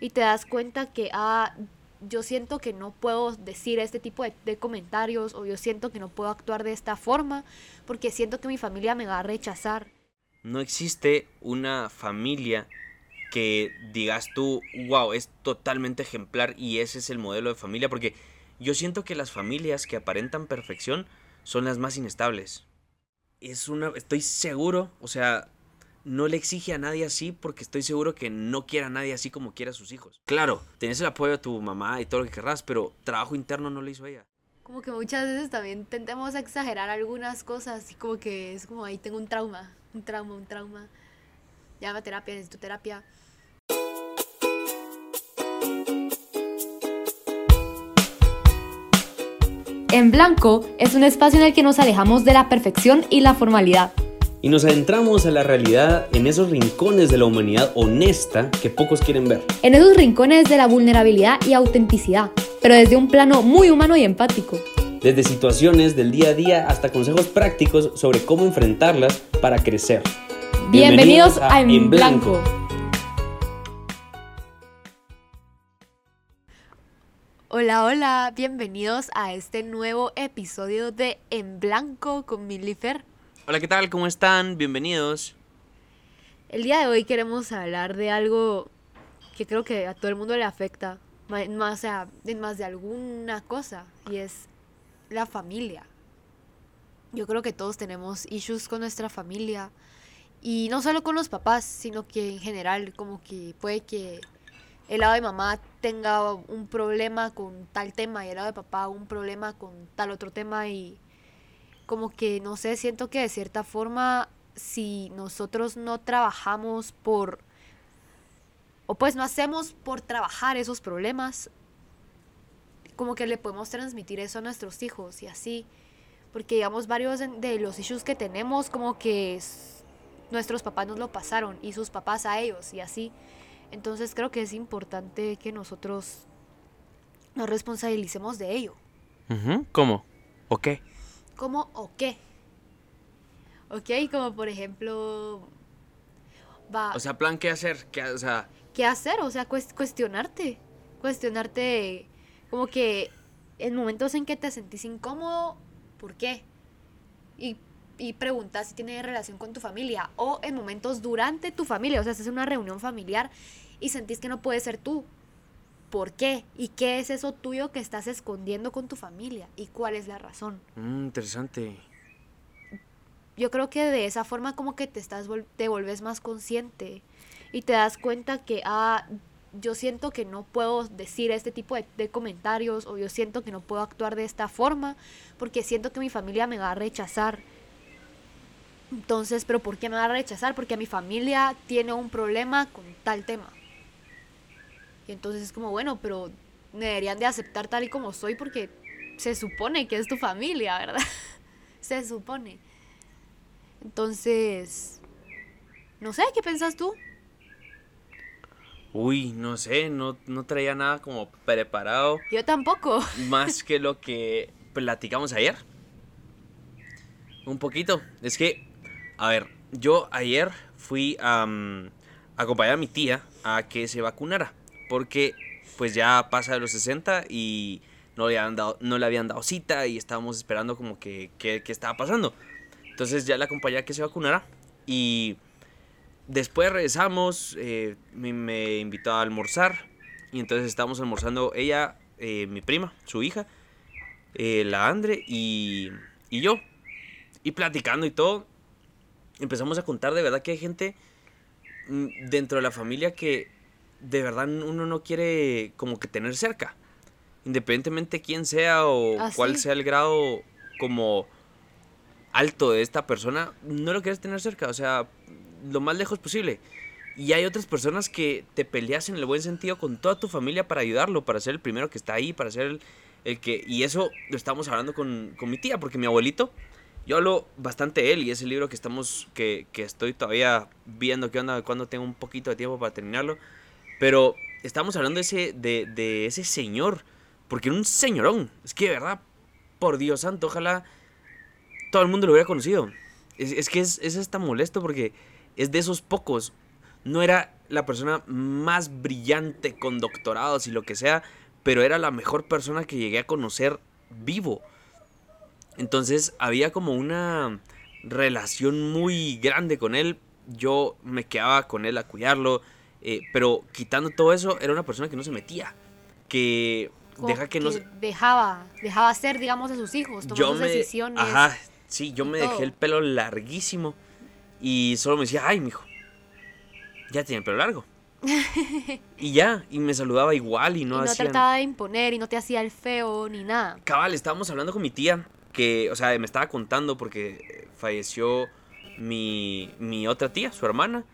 y te das cuenta que, ah, yo siento que no puedo decir este tipo de, de, comentarios o yo siento que no puedo actuar de esta forma porque siento que mi familia me va a rechazar. No existe una familia que digas tú, wow, es totalmente ejemplar y ese es el modelo de familia porque yo siento que las familias que aparentan perfección son las más inestables. Es una, estoy seguro, o sea, no le exige a nadie así porque estoy seguro que no quiere a nadie así como quiere a sus hijos. Claro, tenés el apoyo de tu mamá y todo lo que querrás, pero trabajo interno no lo hizo ella. Como que muchas veces también tendemos a exagerar algunas cosas y como que es como ahí tengo un trauma, un trauma, un trauma. Llama terapia, necesito terapia. En Blanco es un espacio en el que nos alejamos de la perfección y la formalidad. Y nos adentramos a la realidad en esos rincones de la humanidad honesta que pocos quieren ver. En esos rincones de la vulnerabilidad y autenticidad, pero desde un plano muy humano y empático. Desde situaciones del día a día hasta consejos prácticos sobre cómo enfrentarlas para crecer. Bienvenidos, a, En Blanco. Hola, hola, bienvenidos a este nuevo episodio de En Blanco con Milifer. Hola, ¿qué tal? ¿Cómo están? Bienvenidos. El día de hoy queremos hablar de algo que creo que a todo el mundo le afecta, más, más de alguna cosa, y es la familia. Yo creo que todos tenemos issues con nuestra familia, y no solo con los papás, sino que en general, como que puede que el lado de mamá tenga un problema con tal tema y el lado de papá un problema con tal otro tema y como que no sé, siento que de cierta forma si nosotros no trabajamos por o pues no hacemos por trabajar esos problemas, como que le podemos transmitir eso a nuestros hijos y así, porque digamos varios de los issues que tenemos como que nuestros papás nos lo pasaron y sus papás a ellos y así. Entonces creo que es importante que nosotros nos responsabilicemos de ello. ¿Cómo? ¿O qué? ¿Cómo o qué? ¿Ok? Como por ejemplo... Va, o sea, plan, ¿qué hacer? ¿Qué, o sea... ¿Qué hacer? O sea, cuestionarte. Cuestionarte como que en momentos en que te sentís incómodo, ¿por qué? Y, y preguntas si tiene relación con tu familia. O en momentos durante tu familia. O sea, estás en una reunión familiar y sentís que no puedes ser tú. ¿Por qué? ¿Y qué es eso tuyo que estás escondiendo con tu familia? ¿Y cuál es la razón? Mm, interesante. Yo creo que de esa forma como que te estás te vuelves más consciente y te das cuenta que ah yo siento que no puedo decir este tipo de, de, comentarios o yo siento que no puedo actuar de esta forma porque siento que mi familia me va a rechazar. Entonces, ¿pero por qué me va a rechazar? Porque mi familia tiene un problema con tal tema. Y entonces es como, bueno, pero me deberían de aceptar tal y como soy porque se supone que es tu familia, ¿verdad? se supone. Entonces, no sé, ¿qué pensás tú? Uy, no sé, no, no traía nada como preparado. Yo tampoco. Más que lo que platicamos ayer. Un poquito. Es que, a ver, yo ayer fui a acompañar a mi tía a que se vacunara porque pues ya pasa de los 60 y no le, habían dado, no le habían dado cita y estábamos esperando como que qué estaba pasando. Entonces ya la acompañé a que se vacunara y después regresamos, eh, me, invitó a almorzar y entonces estábamos almorzando ella, eh, mi prima, su hija, eh, la Andre y, y yo. Y platicando y todo, empezamos a contar de verdad que hay gente mm, dentro de la familia que de verdad uno no quiere como que tener cerca. Independientemente quién sea o ah, cuál sea el grado como alto de esta persona, no lo quieres tener cerca, o sea, lo más lejos posible. Y hay otras personas que te peleas en el buen sentido con toda tu familia para ayudarlo, para ser el primero que está ahí, para ser el, que... Y eso lo estamos hablando con, con, mi tía, porque mi abuelito, yo hablo bastante de él y ese libro que estamos, que, que estoy todavía viendo qué onda, cuando tengo un poquito de tiempo para terminarlo, pero estamos hablando de ese, de, ese señor, porque era un señorón. Es que de verdad, por Dios santo, ojalá todo el mundo lo hubiera conocido. Es, que es, es hasta molesto porque es de esos pocos. No era la persona más brillante con doctorados y lo que sea, pero era la mejor persona que llegué a conocer vivo. Entonces había como una relación muy grande con él. Yo me quedaba con él a cuidarlo, eh, pero quitando todo eso, era una persona que no se metía, que Como deja que, no se- dejaba, dejaba ser, digamos, a sus hijos, yo sus me, decisiones. ajá, sí, yo me todo. dejé el pelo larguísimo y solo me decía, ay, mijo, ya tiene el pelo largo. y ya, y me saludaba igual y no y no trataba de imponer y no te hacía el feo ni nada. Cabal, estábamos hablando con mi tía, que, o sea, me estaba contando porque eh, falleció mi, mi otra tía, su hermana,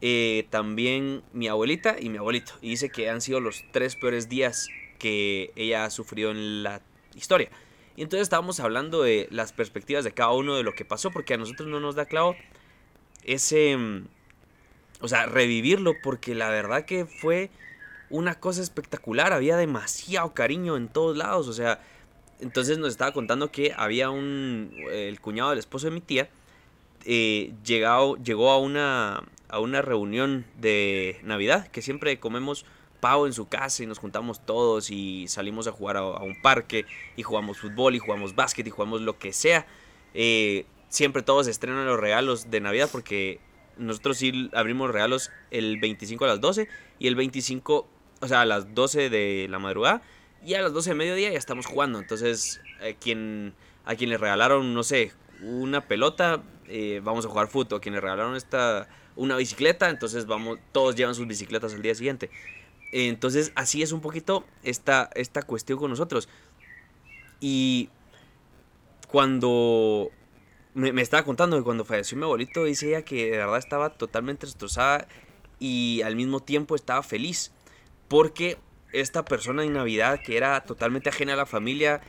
eh, también mi abuelita y mi abuelito. Y dice que han sido los tres peores días que ella ha sufrido en la historia. Y entonces estábamos hablando de las perspectivas de cada uno de lo que pasó, porque a nosotros no nos da clavo ese... mm, O sea, revivirlo, porque la verdad que fue una cosa espectacular. Había demasiado cariño en todos lados. O sea, entonces nos estaba contando que había un. El cuñado del esposo de mi tía. eh, llegado, llegó a una, a una reunión de Navidad. Que siempre comemos pavo en su casa y nos juntamos todos y salimos a jugar a, un parque y jugamos fútbol y jugamos básquet y jugamos lo que sea. Eh, siempre todos estrenan los regalos de Navidad porque nosotros sí abrimos regalos el 25 a las 12 y el 25, o sea, a las 12 de la madrugada y a las 12 de mediodía ya estamos jugando. Entonces, eh, quien, a quien le regalaron, no sé, una pelota, eh, vamos a jugar fútbol. A quien le regalaron esta, una bicicleta, entonces vamos, todos llevan sus bicicletas al día siguiente. Entonces, así es un poquito esta, esta cuestión con nosotros. Y cuando me, me estaba contando que cuando falleció mi abuelito, dice ella que de verdad estaba totalmente destrozada y al mismo tiempo estaba feliz. Porque esta persona en Navidad, que era totalmente ajena a la familia,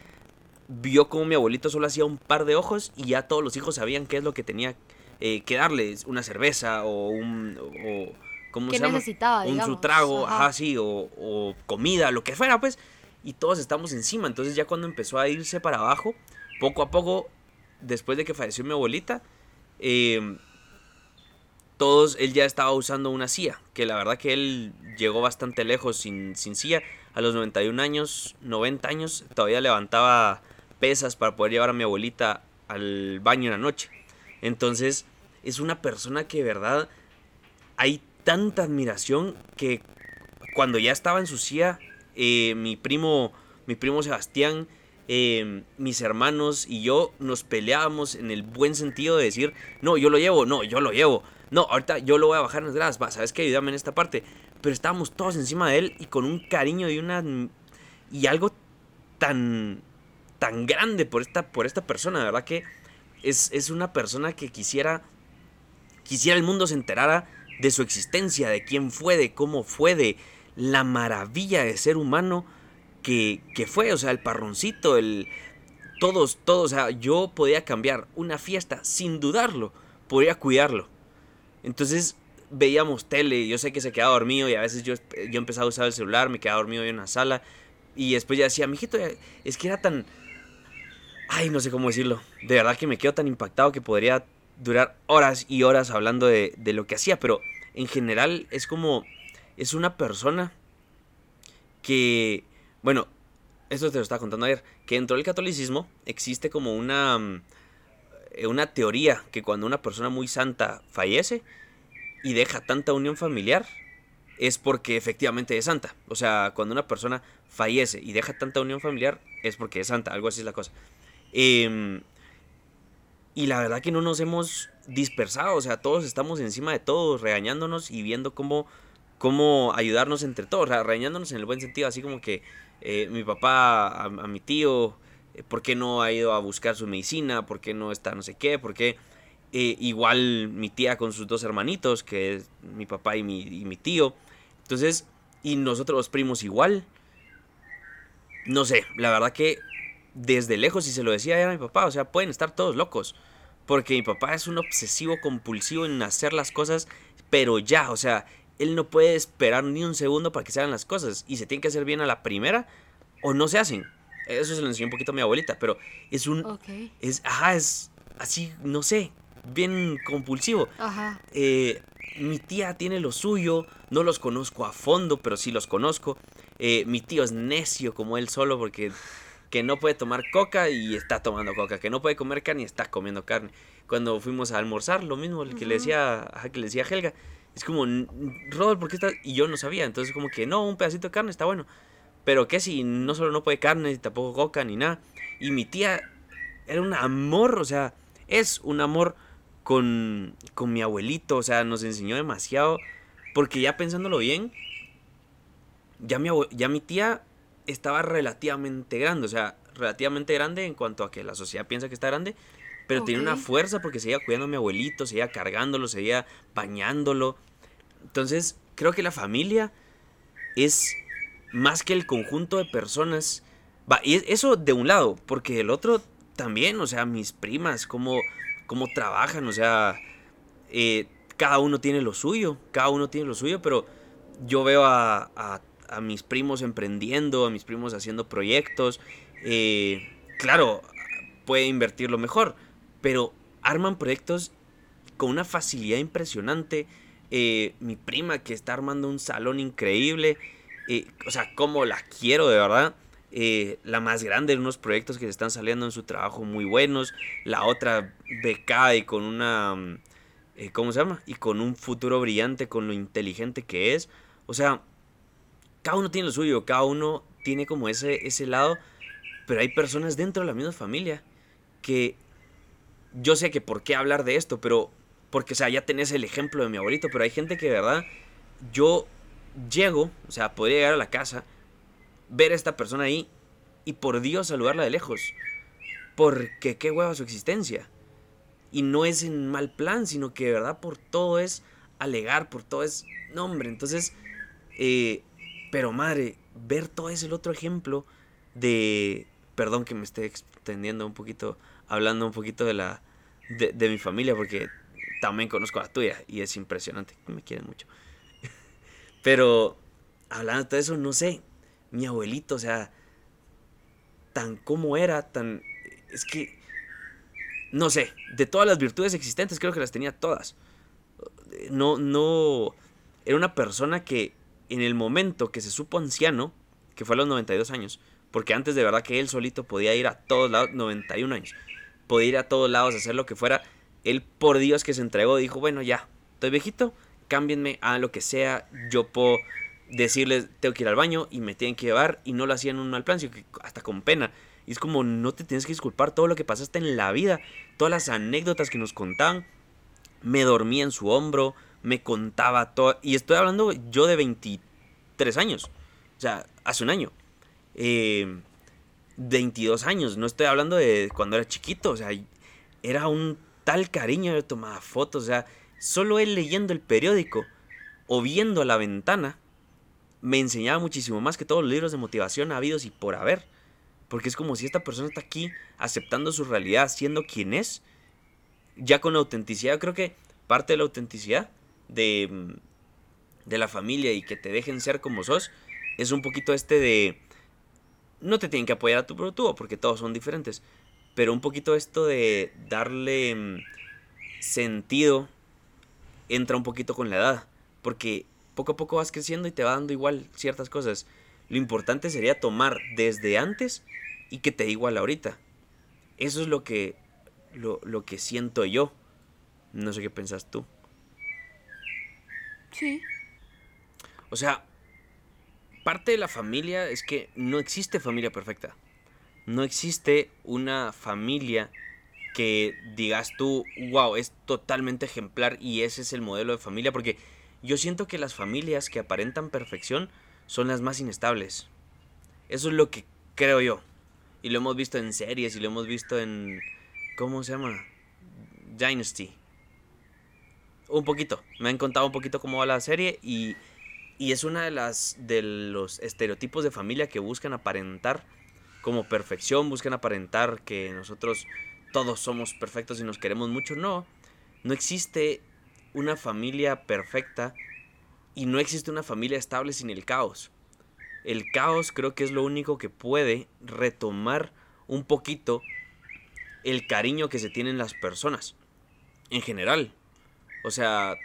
vio como mi abuelito solo hacía un par de ojos y ya todos los hijos sabían qué es lo que tenía eh, que darles, una cerveza o un... O, ¿Cómo ¿Qué se llama? necesitaba, Un su trago, Ajá. ajá, sí, o, o comida, lo que fuera, pues. Y todos estamos encima. Entonces ya cuando empezó a irse para abajo, poco a poco, después de que falleció mi abuelita, eh, todos, él ya estaba usando una silla, que la verdad que él llegó bastante lejos sin, sin silla. A los 91 años, 90 años, todavía levantaba pesas para poder llevar a mi abuelita al baño en la noche. Entonces, es una persona que de verdad hay tanta admiración que cuando ya estaba en su silla, eh, mi primo, mi primo Sebastián, eh, mis hermanos y yo nos peleábamos en el buen sentido de decir, no, yo lo llevo, no, yo lo llevo, no, ahorita yo lo voy a bajar en las gradas, va, sabes que ayúdame en esta parte, pero estábamos todos encima de él y con un cariño y una y algo tan tan grande por esta por esta persona, de verdad que es, es una persona que quisiera quisiera el mundo se enterara de su existencia, de quién fue, de cómo fue, de la maravilla de ser humano que, que fue, o sea, el parroncito, el... Todos, todos, o sea, yo podía cambiar una fiesta sin dudarlo, podía cuidarlo. Entonces veíamos tele, yo sé que se quedaba dormido y a veces yo, yo empezaba a usar el celular, me quedaba dormido en la sala y después ya decía, mijito, es que era tan... Ay, no sé cómo decirlo. De verdad que me quedo tan impactado que podría durar horas y horas hablando de, de lo que hacía, pero en general es como... Es una persona que... Bueno, esto te lo estaba contando ayer, que dentro del catolicismo existe como una... mm, Una teoría que cuando una persona muy santa fallece y deja tanta unión familiar, es porque efectivamente es santa. O sea, cuando una persona fallece y deja tanta unión familiar, es porque es santa, algo así es la cosa. Em, y la verdad que no nos hemos dispersado, o sea, todos estamos encima de todos, regañándonos y viendo cómo, cómo ayudarnos entre todos, o sea, regañándonos en el buen sentido, así como que eh, mi papá a, mi tío, eh, ¿por qué no ha ido a buscar su medicina? ¿Por qué no está no sé qué? ¿Por qué? Eh, igual mi tía con sus dos hermanitos, que es mi papá y mi, y mi tío. Entonces, y nosotros los primos igual. No sé, la verdad que desde lejos, y se lo decía a mi papá, o sea, pueden estar todos locos. Porque mi papá es un obsesivo compulsivo en hacer las cosas, pero ya, o sea, él no puede esperar ni un segundo para que se hagan las cosas. Y se tienen que hacer bien a la primera o no se hacen. Eso se lo enseñó un poquito a mi abuelita, pero es un... Ok. Es, ajá, es así, no sé, bien compulsivo. Ajá. Eh, mi tía tiene lo suyo, no los conozco a fondo, pero sí los conozco. Eh, mi tío es necio como él solo porque que no puede tomar coca y está tomando coca, que no puede comer carne y está comiendo carne. Cuando fuimos a almorzar, lo mismo el que le decía, que le decía Helga, es como, Rodolfo, ¿por qué estás? Y yo no sabía, entonces como que no, un pedacito de carne está bueno. Pero que si no solo no puede carne, tampoco coca ni nada. Y mi tía era un amor, o sea, es un amor con, con mi abuelito, o sea, nos enseñó demasiado. Porque ya pensándolo bien, ya mi, ya mi tía estaba relativamente grande, o sea, relativamente grande en cuanto a que la sociedad piensa que está grande, pero tiene una fuerza porque seguía cuidando a mi abuelito, seguía cargándolo, seguía bañándolo. Entonces, creo que la familia es más que el conjunto de personas. Va, y eso de un lado, porque el otro también, o sea, mis primas, cómo, cómo trabajan, o sea, eh, cada uno tiene lo suyo, cada uno tiene lo suyo, pero yo veo a, a a mis primos emprendiendo, a mis primos haciendo proyectos. Eh, claro, puede invertirlo mejor, pero arman proyectos con una facilidad impresionante. Eh, mi prima que está armando un salón increíble. Eh, o sea, como la quiero de verdad. la más grande en unos proyectos que se están saliendo en su trabajo muy buenos. La otra becada y con una... ¿Cómo se llama? Y con un futuro brillante, con lo inteligente que es. O sea, cada uno tiene lo suyo, cada uno tiene como ese, ese lado, pero hay personas dentro de la misma familia que yo sé que por qué hablar de esto, pero porque, o sea, ya tenés el ejemplo de mi abuelito, pero hay gente que de verdad yo llego, o sea, podría llegar a la casa, ver a esta persona ahí y por Dios saludarla de lejos, porque qué hueva su existencia. Y no es en mal plan, sino que de verdad por todo es alegar, por todo es... No, hombre, entonces eh, pero madre, ver todo ese otro ejemplo de... Perdón que me esté extendiendo un poquito, hablando un poquito de la... De, mi familia, porque también conozco a la tuya y es impresionante, me quieren mucho. Pero hablando de todo eso, no sé, mi abuelito, o sea, tan como era, tan... Es que, no sé, de todas las virtudes existentes creo que las tenía todas. No, no, era una persona que en el momento que se supo anciano, que fue a los 92 años, porque antes de verdad que él solito podía ir a todos lados, 91 años, podía ir a todos lados, hacer lo que fuera, él por Dios que se entregó, dijo, bueno, ya, estoy viejito, cámbienme a lo que sea, yo puedo decirles, tengo que ir al baño y me tienen que llevar, y no lo hacían en un mal plan, sino que hasta con pena. Y es como, no te tienes que disculpar todo lo que pasaste en la vida, todas las anécdotas que nos contaban. Me dormía en su hombro, me contaba todo. Y estoy hablando yo de 23 años. O sea, hace un año. 22 eh, años. No estoy hablando de cuando era chiquito. O sea, era un tal cariño. Yo tomaba fotos. O sea, solo él leyendo el periódico o viendo la ventana me enseñaba muchísimo más que todos los libros de motivación habidos y por haber. Porque es como si esta persona está aquí aceptando su realidad, siendo quien es, ya con autenticidad. Creo que parte de la autenticidad de, de la familia y que te dejen ser como sos, es un poquito este de... No te tienen que apoyar a tu producto porque todos son diferentes, pero un poquito esto de darle mm, sentido entra un poquito con la edad, porque poco a poco vas creciendo y te va dando igual ciertas cosas. Lo importante sería tomar desde antes y que te dé igual ahorita. Eso es lo que, lo, lo que siento yo. No sé qué pensás tú. Sí. O sea, parte de la familia es que no existe familia perfecta. No existe una familia que digas tú, wow, es totalmente ejemplar y ese es el modelo de familia, porque yo siento que las familias que aparentan perfección son las más inestables. Eso es lo que creo yo. Y lo hemos visto en series y lo hemos visto en... ¿Cómo se llama? Dynasty un poquito. Me han contado un poquito cómo va la serie y, y es una de las de los estereotipos de familia que buscan aparentar como perfección, buscan aparentar que nosotros todos somos perfectos y nos queremos mucho. No, no existe una familia perfecta y no existe una familia estable sin el caos. El caos creo que es lo único que puede retomar un poquito el cariño que se tienen las personas en general. O sea,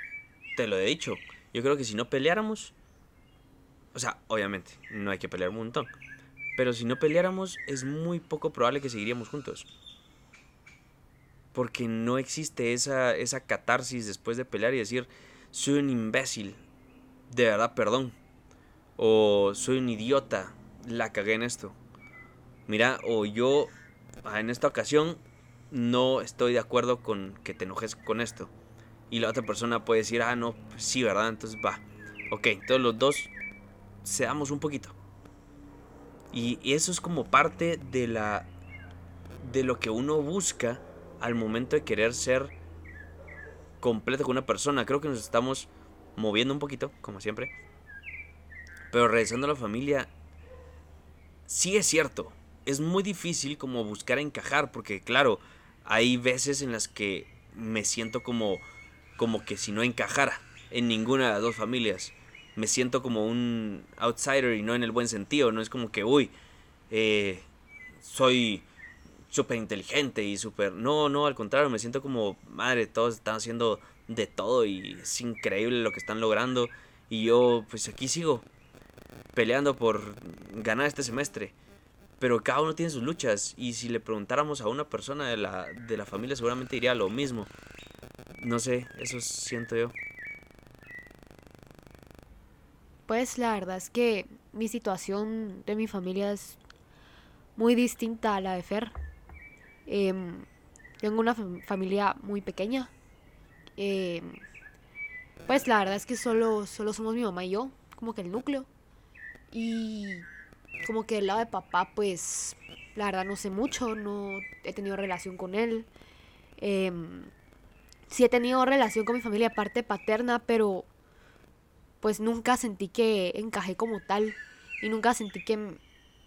te lo he dicho. Yo creo que si no peleáramos, o sea, obviamente, no hay que pelear un montón. Pero si no peleáramos, es muy poco probable que seguiríamos juntos. Porque no existe esa, esa catarsis después de pelear y decir, soy un imbécil, de verdad, perdón. O soy un idiota, la cagué en esto. Mira, o yo ah, en esta ocasión no estoy de acuerdo con que te enojes con esto. Y la otra persona puede decir, ah, no, pues sí, ¿verdad? Entonces va. Ok, todos los dos seamos un poquito. Y eso es como parte de la de lo que uno busca al momento de querer ser completo con una persona. Creo que nos estamos moviendo un poquito, como siempre. Pero regresando a la familia, sí es cierto. Es muy difícil como buscar encajar, porque claro, hay veces en las que me siento como, como que si no encajara en ninguna de las dos familias. Me siento como un outsider y no en el buen sentido. No es como que, uy, eh, soy súper inteligente y súper... No, no, al contrario, me siento como, madre, todos están haciendo de todo y es increíble lo que están logrando. Y yo, pues aquí sigo, peleando por ganar este semestre. Pero cada uno tiene sus luchas y si le preguntáramos a una persona de la, de la familia seguramente diría lo mismo. No sé, eso siento yo. Pues la verdad es que mi situación de mi familia es muy distinta a la de Fer. Em, tengo una fam- familia muy pequeña. Em, pues la verdad es que solo, solo somos mi mamá y yo, como que el núcleo. Y como que del lado de papá, pues la verdad no sé mucho, no he tenido relación con él. Em, sí he tenido relación con mi familia parte paterna, pero pues nunca sentí que encajé como tal. Y nunca sentí que,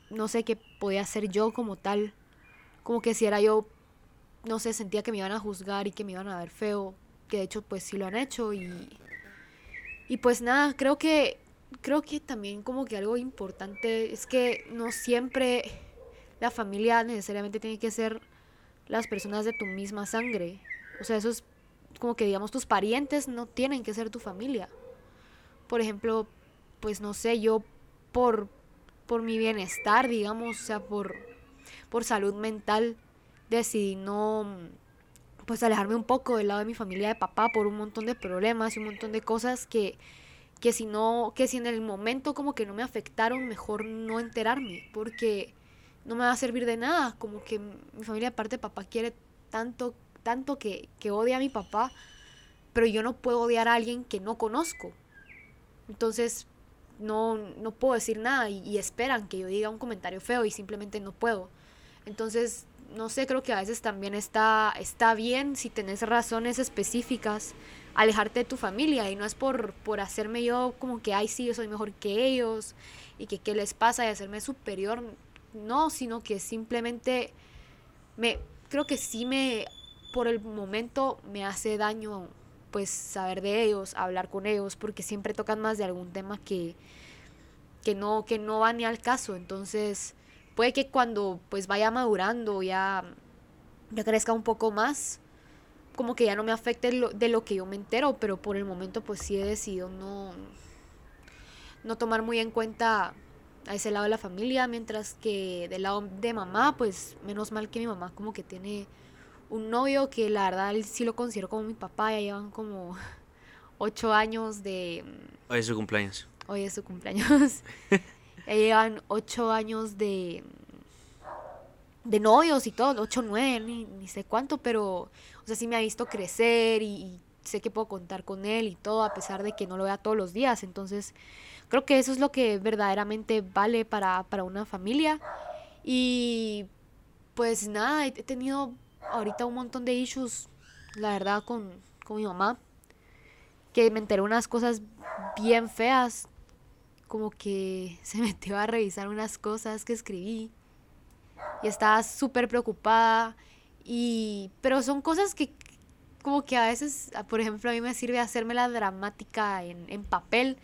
no sé, que podía ser yo como tal. Como que si era yo, no sé, sentía que me iban a juzgar y que me iban a ver feo. Que de hecho, pues sí lo han hecho. Y, y pues nada, creo que, creo que también como que algo importante es que no siempre la familia necesariamente tiene que ser las personas de tu misma sangre. O sea, eso es como que digamos tus parientes no tienen que ser tu familia. Por ejemplo, pues no sé, yo por, por mi bienestar, digamos, o sea, por, por salud mental, decidí no, pues alejarme un poco del lado de mi familia de papá por un montón de problemas y un montón de cosas que, que si no, que si en el momento como que no me afectaron, mejor no enterarme, porque no me va a servir de nada, como que mi familia aparte de papá quiere tanto, tanto que, que odia a mi papá, pero yo no puedo odiar a alguien que no conozco. Entonces, no, no puedo decir nada y, y esperan que yo diga un comentario feo y simplemente no puedo. Entonces, no sé, creo que a veces también está, está bien si tenés razones específicas alejarte de tu familia y no es por, por hacerme yo como que, ay, sí, yo soy mejor que ellos y que qué les pasa y hacerme superior. No, sino que simplemente me, creo que sí me, por el momento me hace daño pues saber de ellos, hablar con ellos, porque siempre tocan más de algún tema que, que no, que no va ni al caso. Entonces, puede que cuando pues vaya madurando, ya, ya crezca un poco más, como que ya no me afecte lo, de lo que yo me entero, pero por el momento pues sí he decidido no, no tomar muy en cuenta a ese lado de la familia, mientras que del lado de mamá, pues menos mal que mi mamá como que tiene un novio que la verdad él sí lo considero como mi papá, ya llevan como ocho años de... Hoy es su cumpleaños. Hoy es su cumpleaños. ya llevan ocho años de... De novios y todo, ocho, nueve, ni, ni sé cuánto, pero, o sea, sí me ha visto crecer y, y sé que puedo contar con él y todo, a pesar de que no lo vea todos los días. Entonces, creo que eso es lo que verdaderamente vale para, para una familia. Y pues nada, he tenido ahorita un montón de issues, la verdad, con, con mi mamá. Que me enteré unas cosas bien feas. Como que se metió a revisar unas cosas que escribí. Y estaba súper preocupada. Y, pero son cosas que como que a veces, por ejemplo, a mí me sirve hacerme la dramática en, en papel.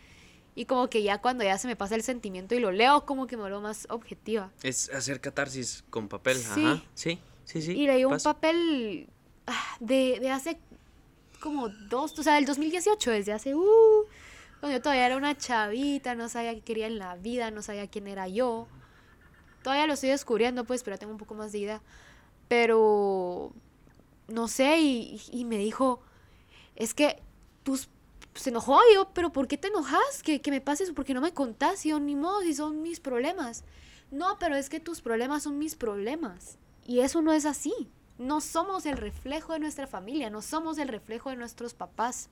Y como que ya cuando ya se me pasa el sentimiento y lo leo, como que me vuelvo más objetiva. Es hacer catarsis con papel, Sí. ajá. Sí, sí, sí. y leí un papel ah, de, de hace como dos, o sea, del 2018, desde hace, uh, cuando yo todavía era una chavita, no sabía qué quería en la vida, no sabía quién era yo. Todavía lo estoy descubriendo, pues, pero tengo un poco más de idea. Pero, no sé, y, y me dijo, es que tus se enojó yo, pero ¿por qué te enojas? Que, me pase eso, porque no me contás, y yo ni modo, si son mis problemas. No, pero es que tus problemas son mis problemas. Y eso no es así. No somos el reflejo de nuestra familia, no somos el reflejo de nuestros papás.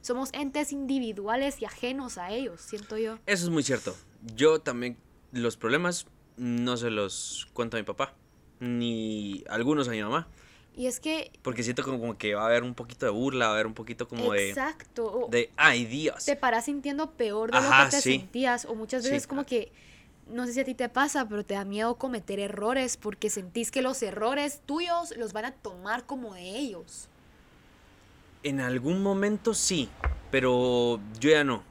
Somos entes individuales y ajenos a ellos, siento yo. Eso es muy cierto. Yo también los problemas no se los cuento a mi papá, ni algunos a mi mamá. Y es que... Porque siento como, como que va a haber un poquito de burla, va a haber un poquito como Exacto. de... De, ay Dios. Te paras sintiendo peor de Ajá, lo que te sí. sentías. O muchas veces Sí. como que, no sé si a ti te pasa, pero te da miedo cometer errores porque sentís que los errores tuyos los van a tomar como de ellos. En algún momento sí, pero yo ya no.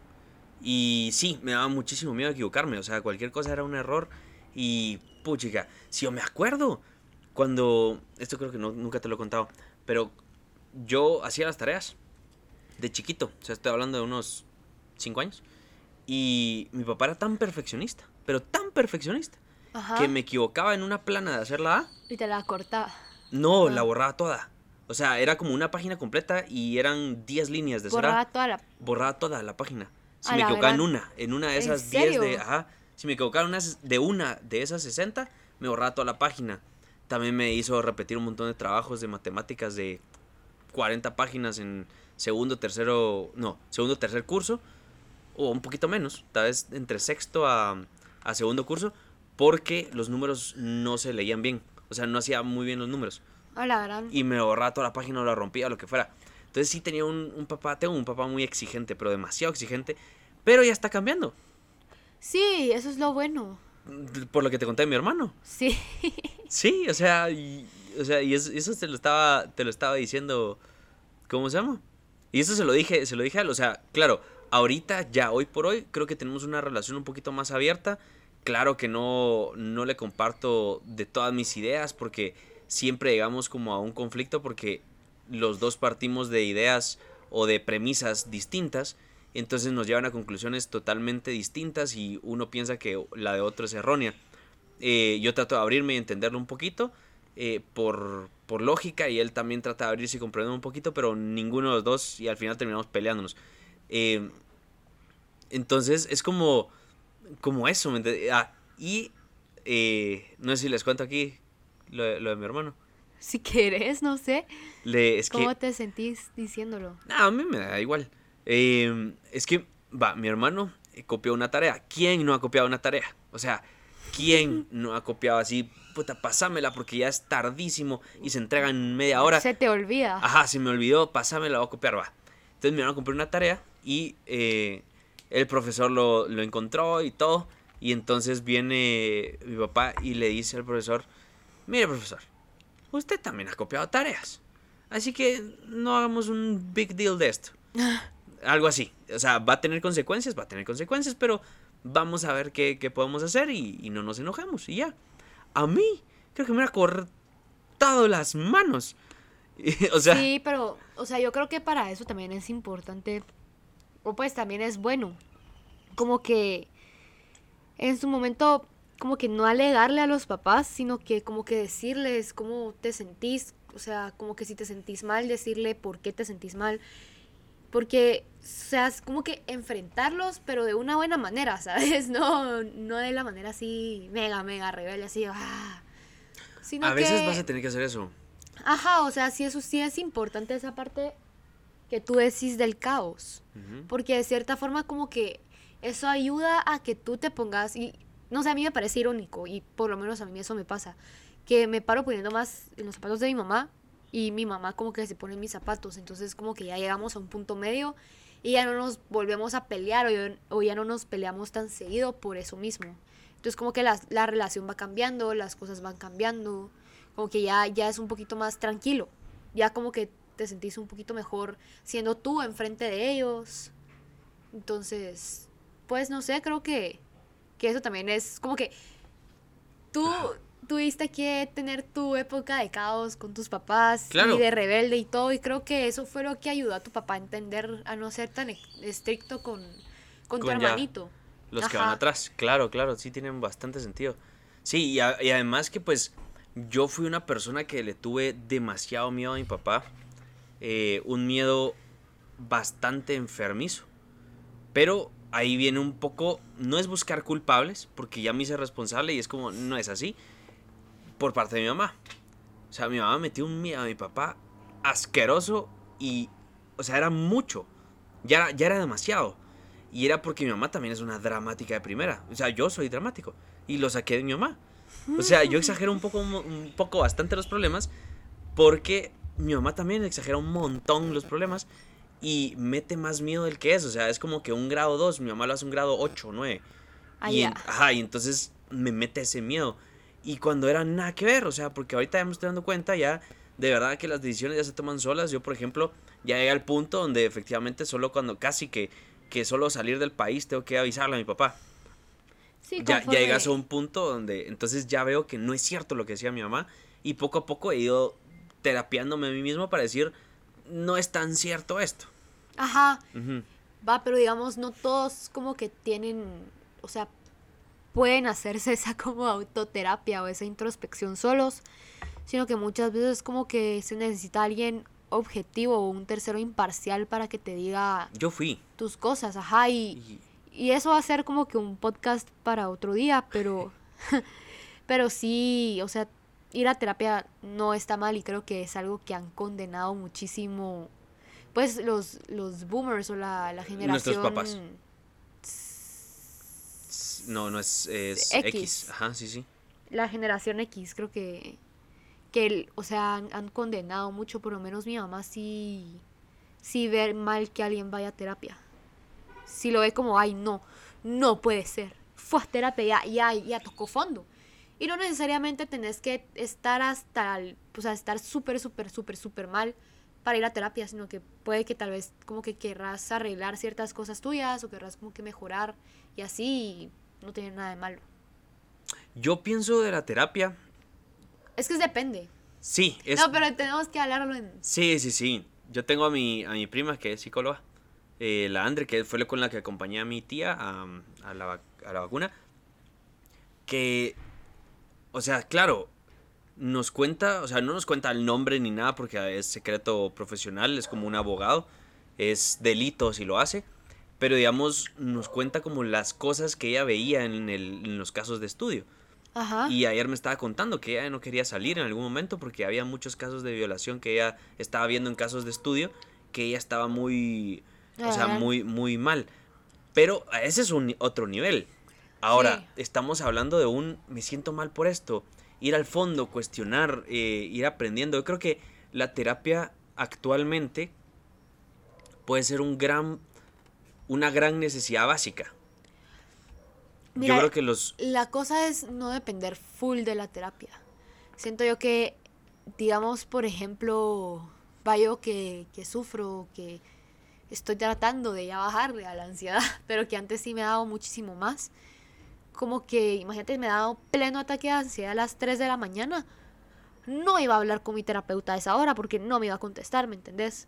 Y sí, me daba muchísimo miedo equivocarme. O sea, cualquier cosa era un error. Y, puchica, si yo me acuerdo, cuando, esto creo que no, nunca te lo he contado, pero yo hacía las tareas de chiquito. O sea, estoy hablando de unos 5 años. Y mi papá era tan perfeccionista, pero tan perfeccionista, Ajá. que me equivocaba en una plana de hacer la A. Y te la cortaba. No, Ah. la borraba toda. O sea, era como una página completa y eran 10 líneas de Borraba toda la... borraba toda la página. Si A me equivocaba en una, en una de ¿En esas 10 de, ajá, si me equivocaba de una de esas 60, me borraba toda la página. También me hizo repetir un montón de trabajos de matemáticas de 40 páginas en segundo, tercero, no, segundo, tercer curso o un poquito menos, tal vez entre sexto a, a segundo curso, porque los números no se leían bien. O sea, no hacía muy bien los números A la gran... y me borraba toda la página o la rompía o lo que fuera. Entonces sí tenía un, un papá, tengo un papá muy exigente, pero demasiado exigente, pero ya está cambiando. Sí, eso es lo bueno. Por lo que te conté de mi hermano. Sí. Sí, o sea, y, o sea, y eso, eso te lo estaba te lo estaba diciendo ¿cómo se llama? Y eso se lo dije, se lo dije a él, o sea, claro, ahorita ya hoy por hoy creo que tenemos una relación un poquito más abierta. Claro que no no le comparto de todas mis ideas porque siempre llegamos como a un conflicto porque los dos partimos de ideas o de premisas distintas, entonces nos llevan a conclusiones totalmente distintas y uno piensa que la de otro es errónea. Eh, yo trato de abrirme y entenderlo un poquito eh, por, por lógica y él también trata de abrirse y comprenderlo un poquito, pero ninguno de los dos y al final terminamos peleándonos. Eh, entonces es como, como eso, ¿me entiendes? Ah, y eh, no sé si les cuento aquí lo, de- lo de mi hermano. Si querés, no sé. Le, es que, ¿Cómo te sentís diciéndolo? No, a mí me da igual. Eh, es que, va, mi hermano eh, copió una tarea. ¿Quién no ha copiado una tarea? O sea, ¿quién no ha copiado así? Puta, pasámela porque ya es tardísimo y se entrega en media hora. Se te olvida. Ajá, se me olvidó, pasámela, voy a copiar, va. Entonces mi hermano compró una tarea y eh, el profesor lo, lo encontró y todo. Y entonces viene mi papá y le dice al profesor, mire profesor, usted también ha copiado tareas. Así que no hagamos un big deal de esto. Algo así. O sea, va a tener consecuencias, va a tener consecuencias, pero vamos a ver qué, qué podemos hacer y, y no nos enojemos. Y ya. A mí, creo que me hubiera cortado las manos. o sea, Sí, pero, o sea, yo creo que para eso también es importante, o pues también es bueno, como que en su momento, como que no alegarle a los papás, sino que como que decirles cómo te sentís, o sea, como que si te sentís mal, decirle por qué te sentís mal, porque, o sea, es como que enfrentarlos, pero de una buena manera, ¿sabes? No, no de la manera así mega, mega rebelde, así, ah. Sino a veces que- vas a tener que hacer eso. Ajá, o sea, sí, eso sí es importante esa parte que tú decís del caos. Porque de cierta forma como que eso ayuda a que tú te pongas, y no sé, a mí me parece irónico, y por lo menos a mí eso me pasa, que me paro poniendo más en los zapatos de mi mamá, y mi mamá como que se pone en mis zapatos, entonces como que ya llegamos a un punto medio, y ya no nos volvemos a pelear, o ya, o ya no nos peleamos tan seguido por eso mismo. Entonces como que la, la relación va cambiando, las cosas van cambiando, como que ya, ya es un poquito más tranquilo, ya como que te sentís un poquito mejor siendo tú enfrente de ellos. Entonces, pues no sé, creo que, que eso también es como que tú tuviste que tener tu época de caos con tus papás Claro. y de rebelde y todo, y creo que eso fue lo que ayudó a tu papá a entender, a no ser tan ex- estricto con, con, tu Con hermanito. Los que van atrás, claro, claro, sí tienen bastante sentido. Sí, y, a- y además que pues yo fui una persona que le tuve demasiado miedo a mi papá, eh, un miedo bastante enfermizo. Pero ahí viene un poco, no es buscar culpables, porque ya me hice responsable y es como, no es así, por parte de mi mamá. O sea, mi mamá metió un miedo a mi papá asqueroso y, o sea, era mucho, ya ya era demasiado. Y era porque mi mamá también es una dramática de primera. O sea, yo soy dramático. Y lo saqué de mi mamá. O sea, yo exagero un poco, un poco bastante los problemas. Porque mi mamá también exagera un montón los problemas. Y mete más miedo del que es. O sea, es como que un grado 2. Mi mamá lo hace un grado 8 o 9. Ah, y, en- ya. ajá, y entonces me mete ese miedo. Y cuando era nada que ver, o sea, porque ahorita ya me estoy dando cuenta ya de verdad que las decisiones ya se toman solas. Yo, por ejemplo, ya llegué al punto donde efectivamente solo cuando casi que, que solo salir del país tengo que avisarle a mi papá. Sí, Ya, ya llegas a un punto donde entonces ya veo que no es cierto lo que decía mi mamá y poco a poco he ido terapiándome a mí mismo para decir, no es tan cierto esto. Ajá, va, pero digamos, no todos como que tienen, o sea, pueden hacerse esa como autoterapia o esa introspección solos, sino que muchas veces como que se necesita alguien objetivo o un tercero imparcial para que te diga Yo fui. tus cosas, ajá, y, y- y eso va a ser como que un podcast para otro día, pero, pero sí, o sea, ir a terapia no está mal y creo que es algo que han condenado muchísimo, pues los, los boomers o la, la generación... Nuestros papás. No, no es, es X. X. Ajá, sí, sí. La generación X, creo que, que o sea, han, han condenado mucho, por lo menos mi mamá sí, sí ve mal que alguien vaya a terapia. Si lo ve como, ay, no, no puede ser. Fue a terapia, ya, ya, ya tocó fondo. Y no necesariamente tenés que estar hasta, el- o sea, estar súper, súper, súper, súper mal para ir a terapia, sino que puede que tal vez como que querrás arreglar ciertas cosas tuyas o querrás como que mejorar y así y no tiene nada de malo. Yo pienso de la terapia. Es que depende. Sí, es. No, pero tenemos que hablarlo en... Sí, sí, sí. Yo tengo a mi, a mi prima que es psicóloga. eh, la Andre, que fue la con la que acompañé a mi tía a, a la, a la vacuna. Que. O sea, claro. Nos cuenta, o sea, no nos cuenta el nombre ni nada porque es secreto profesional, es como un abogado, es delito si lo hace, pero digamos, nos cuenta como las cosas que ella veía en, el- en los casos de estudio. Ajá. Y ayer me estaba contando que ella no quería salir en algún momento porque había muchos casos de violación que ella estaba viendo en casos de estudio, que ella estaba muy, o sea, muy, muy mal. Pero ese es un otro nivel. Ahora, Sí. estamos hablando de un, me siento mal por esto, ir al fondo, cuestionar, eh, ir aprendiendo. Yo creo que la terapia actualmente puede ser un gran, una gran necesidad básica. Mira, Yo creo que los, La cosa es no depender full de la terapia. Siento yo que, digamos, por ejemplo, va yo que, que sufro, que estoy tratando de ya bajarle a la ansiedad, pero que antes sí me ha dado muchísimo más. Como que, imagínate, me ha dado pleno ataque de ansiedad a las 3 de la mañana. No iba a hablar con mi terapeuta a esa hora porque no me iba a contestar, ¿me entendés?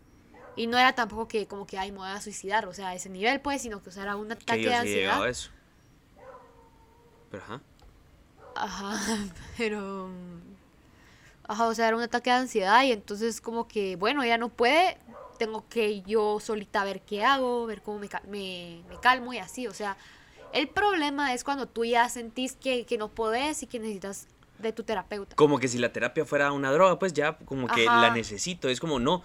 Y no era tampoco que como que, ay, me voy a suicidar, o sea, a ese nivel, pues, sino que, o sea, era un que ataque yo de sí he llegado ansiedad. eso. Pero ajá. Ajá, pero... Ajá, o sea, era un ataque de ansiedad y entonces como que, bueno, ella no puede, tengo que yo solita ver qué hago, ver cómo me, me, me calmo y así, o sea, el problema es cuando tú ya sentís que, que no podés y que necesitas de tu terapeuta. Como que si la terapia fuera una droga, pues ya como que Ajá. la necesito. Es como, no.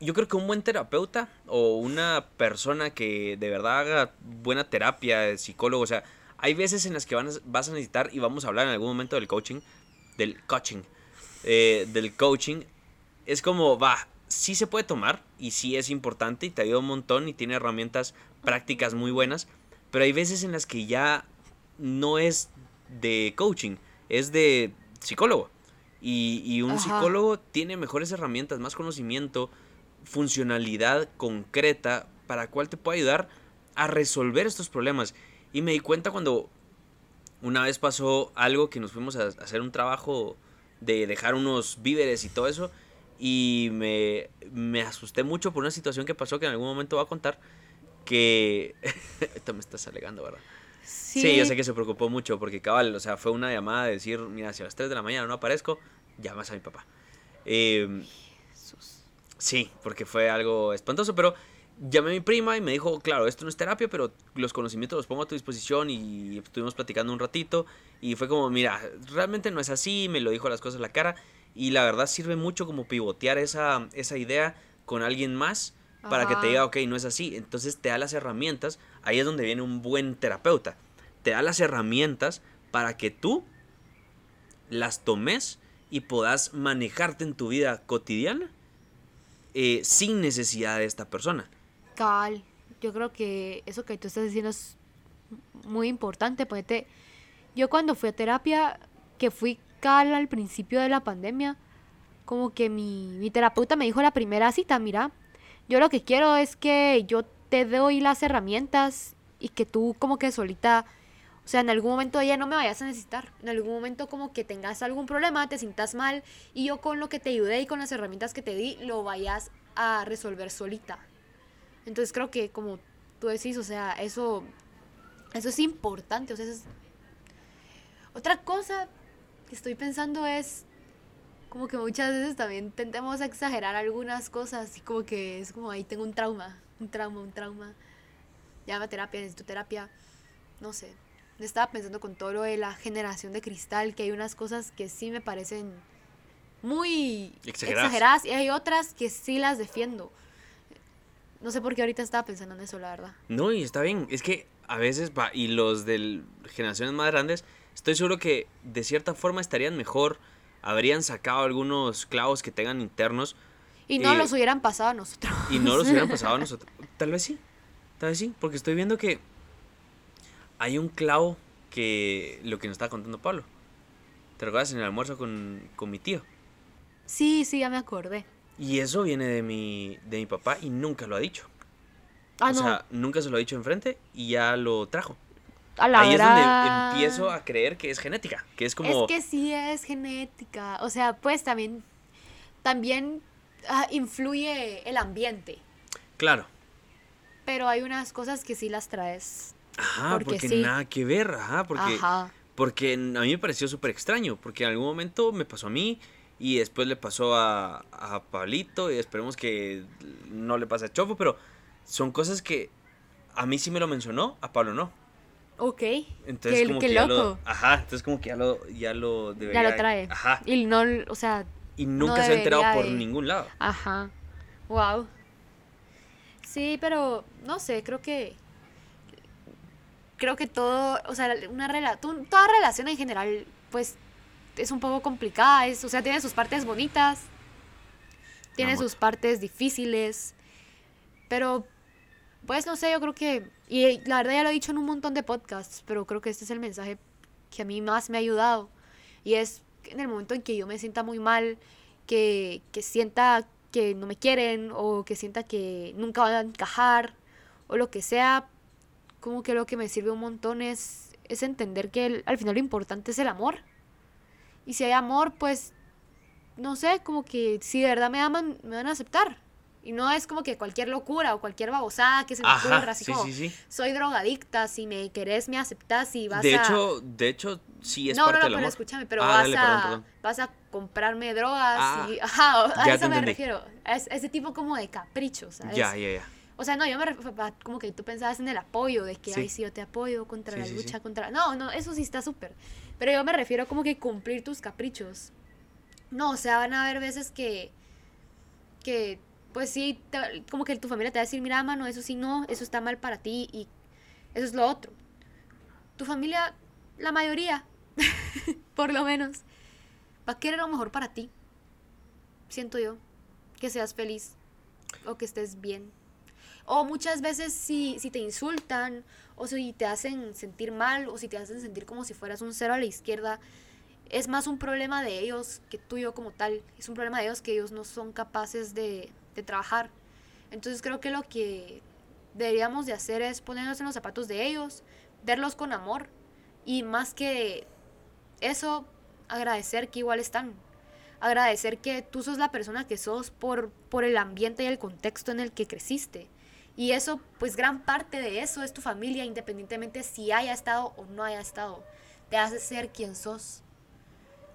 Yo creo que un buen terapeuta o una persona que de verdad haga buena terapia, psicólogo, o sea, hay veces en las que van a- vas a necesitar, y vamos a hablar en algún momento del coaching, del coaching, eh, del coaching, es como, va, sí se puede tomar y sí es importante y te ayuda un montón y tiene herramientas prácticas muy buenas, pero hay veces en las que ya no es de coaching, es de psicólogo. Y, y un Ajá. psicólogo tiene mejores herramientas, más conocimiento, funcionalidad concreta para cual te puede ayudar a resolver estos problemas. Y me di cuenta cuando una vez pasó algo que nos fuimos a hacer un trabajo de dejar unos víveres y todo eso. Y me, me asusté mucho por una situación que pasó que en algún momento voy a contar. Que. Esto me estás alegando, ¿verdad? Sí. yo sé que se preocupó mucho porque cabal, o sea, fue una llamada de decir, mira, si a las 3 de la mañana no aparezco, llamas a mi papá. Eh, sí, porque fue algo espantoso, pero llamé a mi prima y me dijo, claro, esto no es terapia, pero los conocimientos los pongo a tu disposición y estuvimos platicando un ratito y fue como, mira, realmente no es así, me lo dijo las cosas a la cara y la verdad sirve mucho como pivotear esa, esa idea con alguien más para que te diga, ok, no es así. Entonces te da las herramientas, ahí es donde viene un buen terapeuta, te da las herramientas para que tú las tomes y puedas manejarte en tu vida cotidiana eh, sin necesidad de esta persona. Cal, yo creo que eso que tú estás diciendo es muy importante. Ponete, yo cuando fui a terapia, que fui cal al principio de la pandemia, como que mi, mi terapeuta me dijo la primera cita, mira, yo lo que quiero es que yo te doy las herramientas y que tú como que solita, o sea, en algún momento ya no me vayas a necesitar, en algún momento como que tengas algún problema, te sientas mal y yo con lo que te ayudé y con las herramientas que te di lo vayas a resolver solita. Entonces creo que como tú decís, o sea, eso, eso es importante. O sea, es... Otra cosa que estoy pensando es como que muchas veces también tendemos a exagerar algunas cosas y como que es como ahí tengo un trauma, un trauma, un trauma. Llama terapia, necesito terapia. No sé. Estaba pensando con todo lo de la generación de cristal que hay unas cosas que sí me parecen muy exageradas y hay otras que sí las defiendo. No sé por qué ahorita estaba pensando en eso, la verdad. No, y está bien. Es que a veces, va, y los de generaciones más grandes, estoy seguro que de cierta forma estarían mejor, habrían sacado algunos clavos que tengan internos. Y no eh, los hubieran pasado a nosotros. Y no los hubieran pasado a nosotros. Tal vez sí, tal vez sí, porque estoy viendo que hay un clavo que lo que nos estaba contando Pablo. ¿Te recuerdas en el almuerzo con, con mi tío? Sí, sí, ya me acordé. Y eso viene de mi, de mi papá y nunca lo ha dicho. Ah, o sea, nunca se lo ha dicho enfrente y ya lo trajo. Ahí es donde empiezo a creer que es genética, que es como... Es que sí es genética. O sea, pues también, también ah, influye el ambiente. Claro. Pero hay unas cosas que sí las traes. Ajá, porque, nada que ver, ajá, porque... Porque a mí me pareció súper extraño, porque en algún momento me pasó a mí y después le pasó a, a Pablito y esperemos que no le pase a Chofo, pero son cosas que a mí sí me lo mencionó, a Pablo no. Ok. Entonces, como que loco. ajá, entonces como que ya lo, ya lo debería. Ya lo trae. Ajá. Y no, o sea. Y nunca se ha enterado por ningún lado. Ajá. Wow. Sí, pero no sé, creo que. Creo que todo, o sea, una relación, toda relación en general, pues es un poco complicada, es, o sea, tiene sus partes bonitas, tiene sus partes difíciles, pero pues no sé, yo creo que, y la verdad ya lo he dicho en un montón de podcasts, pero creo que este es el mensaje que a mí más me ha ayudado, y es en el momento en que yo me sienta muy mal, que, que sienta que no me quieren o que sienta que nunca van a encajar o lo que sea, como que lo que me sirve un montón es, es entender que al final lo importante es el amor y si hay amor, pues, no sé, como que si de verdad me aman, me van a aceptar. Y no es como que cualquier locura o cualquier babosada que se me ocurra, así como, soy drogadicta, si me querés me aceptas y vas de a... Hecho, de hecho, sí es no, parte no, no, pero escúchame, pero ah, vas, a, vas a comprarme drogas ah, y... Ajá, a eso me refiero. Es ese tipo como de caprichos, ¿sabes? Ya, ya, ya. O sea, no, yo me refiero como que tú pensabas en el apoyo, de que, ay, sí, yo te apoyo contra la lucha, contra... No, no, eso sí está súper. Pero yo me refiero como que cumplir tus caprichos. No, o sea, van a haber veces que, que pues sí, como que tu familia te va a decir, mira, mano, eso sí no, eso está mal para ti y eso es lo otro. Tu familia, la mayoría, por lo menos, va a querer lo mejor para ti. Siento yo, que seas feliz o que estés bien. O muchas veces si, si te insultan o si te hacen sentir mal o si te hacen sentir como si fueras un cero a la izquierda, es más un problema de ellos que tuyo como tal. Es un problema de ellos que ellos no son capaces de, de trabajar. Entonces creo que lo que deberíamos de hacer es ponernos en los zapatos de ellos, verlos con amor Y más que eso, agradecer que igual están. Agradecer que tú sos la persona que sos por, por el ambiente y el contexto en el que creciste. Y eso, pues gran parte de eso es tu familia, independientemente si haya estado o no haya estado. Te hace ser quien sos.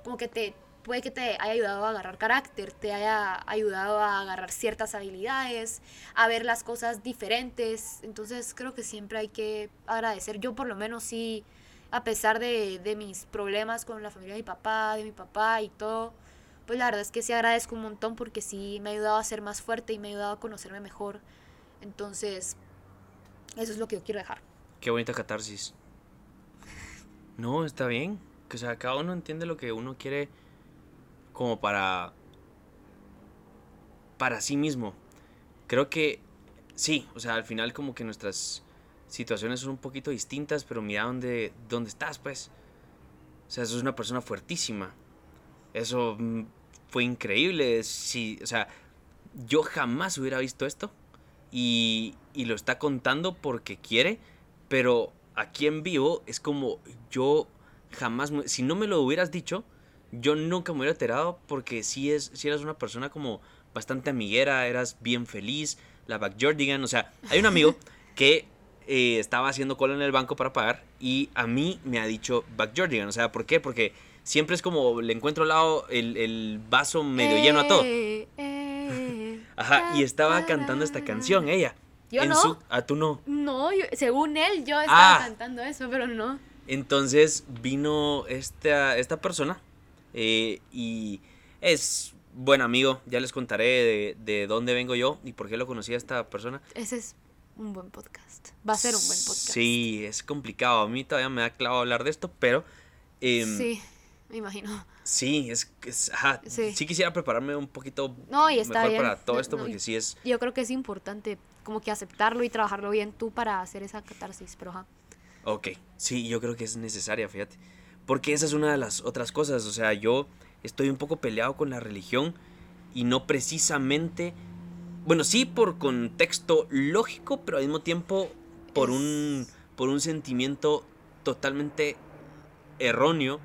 Como que te puede que te haya ayudado a agarrar carácter, te haya ayudado a agarrar ciertas habilidades, a ver las cosas diferentes. Entonces creo que siempre hay que agradecer. Yo por lo menos sí, a pesar de, de mis problemas con la familia de mi papá, de mi papá y todo, pues la verdad es que sí agradezco un montón porque sí me ha ayudado a ser más fuerte y me ha ayudado a conocerme mejor. Entonces, eso es lo que yo quiero dejar. Qué bonita catarsis. No, está bien. O sea, cada uno entiende lo que uno quiere como para para sí mismo. Creo que sí, o sea, al final como que nuestras situaciones son un poquito distintas, pero mira dónde, dónde estás, pues. O sea, eso es una persona fuertísima. Eso mm, fue increíble. Sí, o sea, yo jamás hubiera visto esto. Y, y lo está contando porque quiere, pero aquí en vivo es como yo jamás, si no me lo hubieras dicho, yo nunca me hubiera enterado porque sí, es, sí eras una persona como bastante amiguera, eras bien feliz, la Backyardigan, o sea, hay un amigo que eh, estaba haciendo cola en el banco para pagar y a mí me ha dicho Backyardigan, o sea, ¿por qué? Porque siempre es como le encuentro al lado el, el vaso medio lleno a todo. Eh, eh, Ajá, y estaba ta, cantando esta canción ella. Yo En no. su- ah, tú no. No, yo- según él, yo estaba Ah. cantando eso, pero no. Entonces vino esta, esta persona eh, y es buen amigo. Ya les contaré de, de dónde vengo yo y por qué lo conocí a esta persona. Ese es un buen podcast. Va a ser un buen podcast. Sí, es complicado. A mí todavía me da clavo hablar de esto, pero em, Sí, me imagino. sí, es, es- ajá, Sí. sí. quisiera prepararme un poquito No, y está mejor bien. para todo No, esto porque sí es... Yo creo que es importante como que aceptarlo y trabajarlo bien tú para hacer esa catarsis, pero ajá. Ok, sí, yo creo que es necesaria, fíjate. Porque esa es una de las otras cosas. O sea, yo estoy un poco peleado con la religión y no precisamente. Bueno, sí por contexto lógico, pero al mismo tiempo por Es- un. por un sentimiento totalmente erróneo.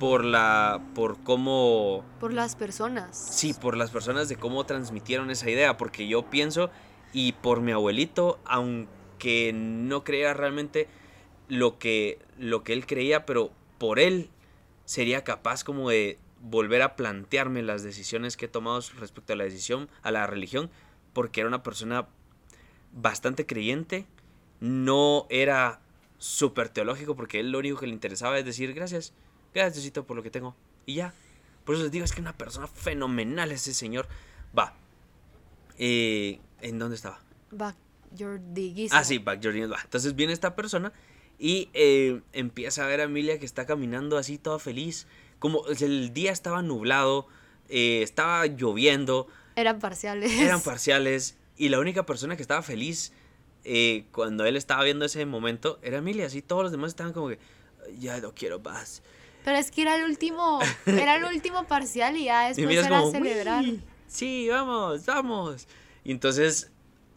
Por la. por cómo. Por las personas. Sí, por las personas de cómo transmitieron esa idea, porque yo pienso, y por mi abuelito, aunque no creía realmente lo que, lo que él creía, pero por él sería capaz como de volver a plantearme las decisiones que he tomado respecto a la decisión, a la religión, porque era una persona bastante creyente, no era súper teológico, porque él lo único que le interesaba es decir gracias, gracias Diosito por lo que tengo, y ya. Por eso les digo, es que una persona fenomenal ese señor. Va. Eh, ¿En dónde estaba? Back your diggies. Ah, sí, Back Jordan. Va. Entonces viene esta persona y eh, empieza a ver a Emilia que está caminando así toda feliz. Como el día estaba nublado, eh, estaba lloviendo, Eran parciales. eran parciales y la única persona que estaba feliz eh, cuando él estaba viendo ese momento era Emilia. Así todos los demás estaban como que, ya no quiero más. Pero es que era el último, era el último parcial y ya Y después miras era como, celebrar. "Uy, sí, vamos, vamos. Y entonces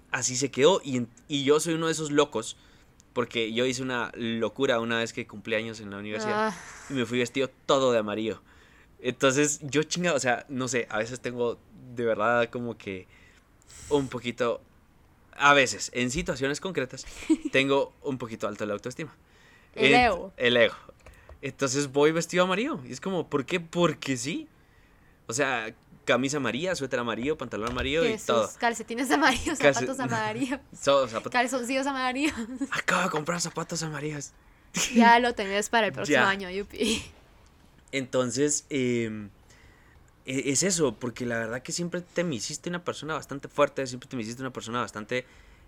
así se quedó. Y, y yo soy uno de esos locos, porque yo hice una locura una vez que cumplí años en la universidad Ah, y me fui vestido todo de amarillo. Entonces yo chingado, o sea, no sé, a veces tengo de verdad como que un poquito, a veces, en situaciones concretas, tengo un poquito alto la autoestima. El Ent- ego. El ego. Entonces voy vestido amarillo. Y es como, ¿por qué? Porque sí. O sea, camisa amarilla, suéter amarillo, pantalón amarillo y todo. calcetines amarillos, zapatos amarillos, So- zapatos- calzoncillos amarillos. Acabo de comprar zapatos amarillos. ya lo tenés para el próximo Ya. año, yupi. Entonces, eh, e- es eso, porque la verdad que siempre te me hiciste una persona bastante fuerte, siempre te me hiciste una persona bastante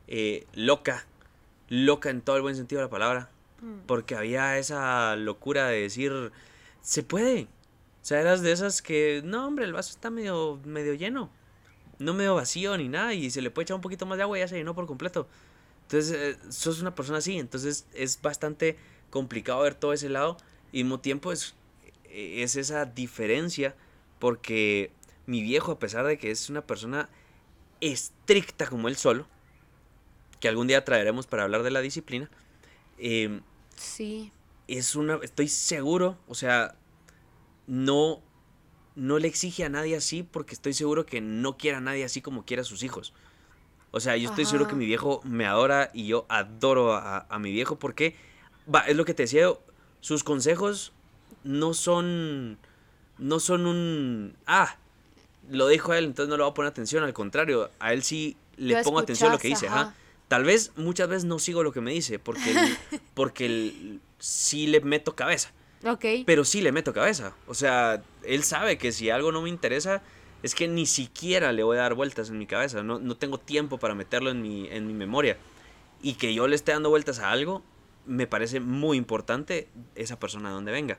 eh, loca, loca en todo el buen sentido de la palabra, Mm. porque había esa locura de decir, se puede. O sea, eras de esas que, no, hombre, el vaso está medio, medio lleno, no medio vacío ni nada, y se le puede echar un poquito más de agua y ya se llenó por completo. Entonces, eh, sos una persona así, entonces es bastante complicado ver todo ese lado, y al mismo tiempo es, es esa diferencia, porque mi viejo, a pesar de que es una persona estricta como él solo, que algún día traeremos para hablar de la disciplina, eh, Sí. es una, estoy seguro, o sea, no, no le exige a nadie así porque estoy seguro que no quiere a nadie así como quiere a sus hijos. O sea, yo estoy seguro que mi viejo me adora y yo adoro a, a mi viejo porque, va, es lo que te decía, sus consejos no son, no son un, ah, lo dijo él, entonces no le voy a poner atención, al contrario, a él sí le Lo pongo atención a lo que dice, ajá. ajá. Tal vez muchas veces no sigo lo que me dice porque, el- porque el- sí le meto cabeza. Ok. Pero sí le meto cabeza. O sea, él sabe que si algo no me interesa, es que ni siquiera le voy a dar vueltas en mi cabeza. No, no tengo tiempo para meterlo en mi, en mi memoria. Y que yo le esté dando vueltas a algo, me parece muy importante esa persona de donde venga.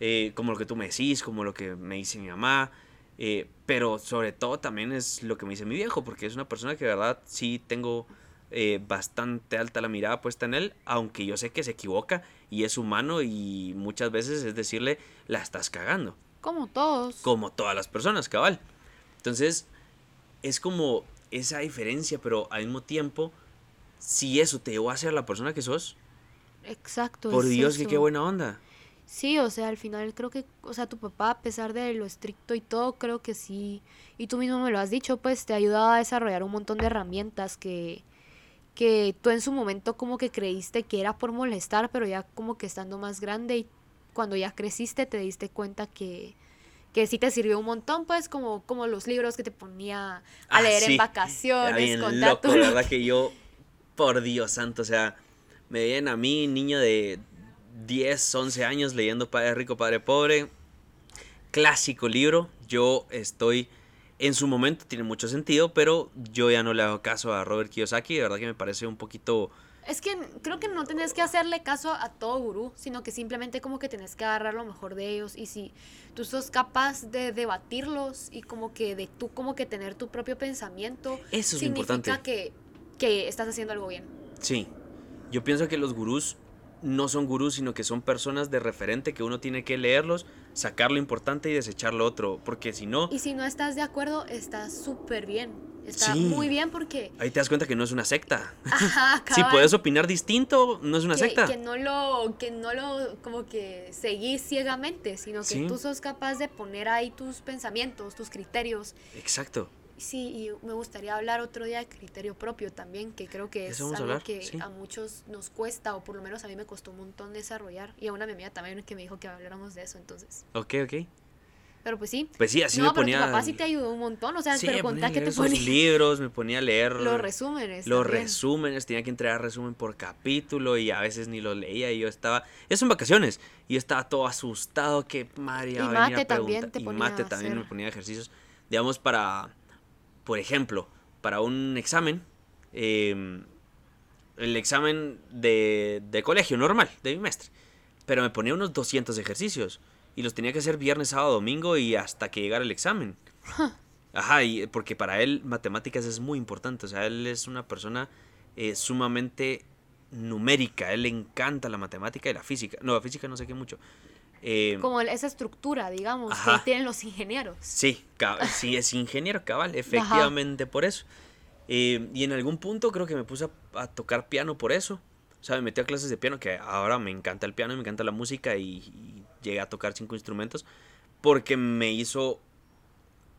Eh, como lo que tú me decís, como lo que me dice mi mamá. eh, pero sobre todo también es lo que me dice mi viejo, porque es una persona que de verdad sí tengo eh, bastante alta la mirada puesta en él, aunque yo sé que se equivoca y es humano y muchas veces es decirle, la estás cagando, Como todos. como todas las personas, cabal. Entonces, es como esa diferencia, pero al mismo tiempo, si eso te llevó a ser la persona que sos, Exacto. por es Dios, que qué buena onda. Sí, o sea, al final creo que, o sea, tu papá, a pesar de lo estricto y todo, creo que sí, y tú mismo me lo has dicho, pues te ayuda a desarrollar un montón de herramientas que, que tú en su momento como que creíste que era por molestar, pero ya como que estando más grande y cuando ya creciste te diste cuenta que, que sí te sirvió un montón, pues como, como los libros que te ponía a Ah, leer sí. en vacaciones, bien contar loco, verdad que yo, por Dios santo, o sea, me veían a mí, niño de 10, 11 años, leyendo Padre Rico, Padre Pobre. Clásico libro. Yo estoy, en su momento tiene mucho sentido, pero yo ya no le hago caso a Robert Kiyosaki. De verdad que me parece un poquito... Es que creo que no tenés que hacerle caso a todo gurú, sino que simplemente como que tenés que agarrar lo mejor de ellos y si tú sos capaz de debatirlos y como que de tú como que tener tu propio pensamiento, Eso es significa importante. que, que estás haciendo algo bien. Sí, yo pienso que los gurús no son gurús, sino que son personas de referente que uno tiene que leerlos, sacar lo importante y desechar lo otro, porque si no, Y si no estás de acuerdo, está súper bien. Está Sí. muy bien porque... ahí te das cuenta que no es una secta. Ajá, Si puedes opinar distinto, no es una que, secta. que no lo que no lo como que seguís ciegamente sino que Sí. tú sos capaz de poner ahí tus pensamientos tus criterios Exacto. Sí, y me gustaría hablar otro día de criterio propio también, que creo que es a algo hablar, que sí. a muchos nos cuesta, o por lo menos a mí me costó un montón desarrollar, y a una mi amiga también que me dijo que habláramos de eso, entonces. Ok, ok. Pero pues sí. Pues sí, así no, me pero ponía. tu papá sí te ayudó un montón, o sea, Sí, pero contá que te ponía libros, me ponía a leer. los resúmenes. Los también. resúmenes, tenía que entregar resumen por capítulo y a veces ni los leía y yo estaba, eso en vacaciones, y yo estaba todo asustado que María Y mate a también te y ponía mate a también me ponía ejercicios, digamos para, por ejemplo, para un examen, eh, el examen de, de colegio normal, de bimestre, pero me ponía unos 200 ejercicios y los tenía que hacer viernes, sábado, domingo y hasta que llegara el examen. Ajá, y porque para él matemáticas es muy importante, o sea, él es una persona eh, sumamente numérica, a él le encanta la matemática y la física, no, la física no sé qué mucho. Eh, Como esa estructura, digamos, Ajá. que tienen los ingenieros. Sí, es ingeniero cabal, efectivamente por eso. Eh, y en algún punto creo que me puse a, a tocar piano por eso. O sea, me metí a clases de piano, que ahora me encanta el piano y me encanta la música y, y llegué a tocar cinco instrumentos porque me hizo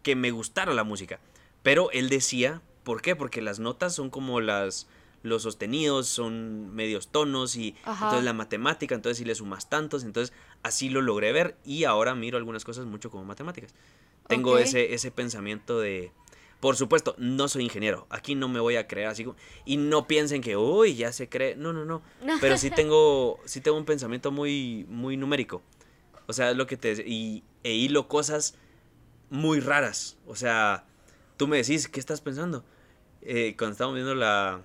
que me gustara la música. Pero él decía, ¿por qué? Porque las notas son como las los sostenidos, son medios tonos y Ajá. entonces la matemática, entonces si le sumas tantos, entonces así lo logré ver y ahora miro algunas cosas mucho como matemáticas. Tengo ese, ese pensamiento de... Por supuesto, no soy ingeniero. Aquí no me voy a creer así como... Y no piensen que, uy, ya se cree. No, no, no. Pero sí tengo, sí tengo un pensamiento muy, muy numérico. O sea, es lo que te... Y, e hilo cosas muy raras. O sea, tú me decís, ¿qué estás pensando? Eh, cuando estábamos viendo la,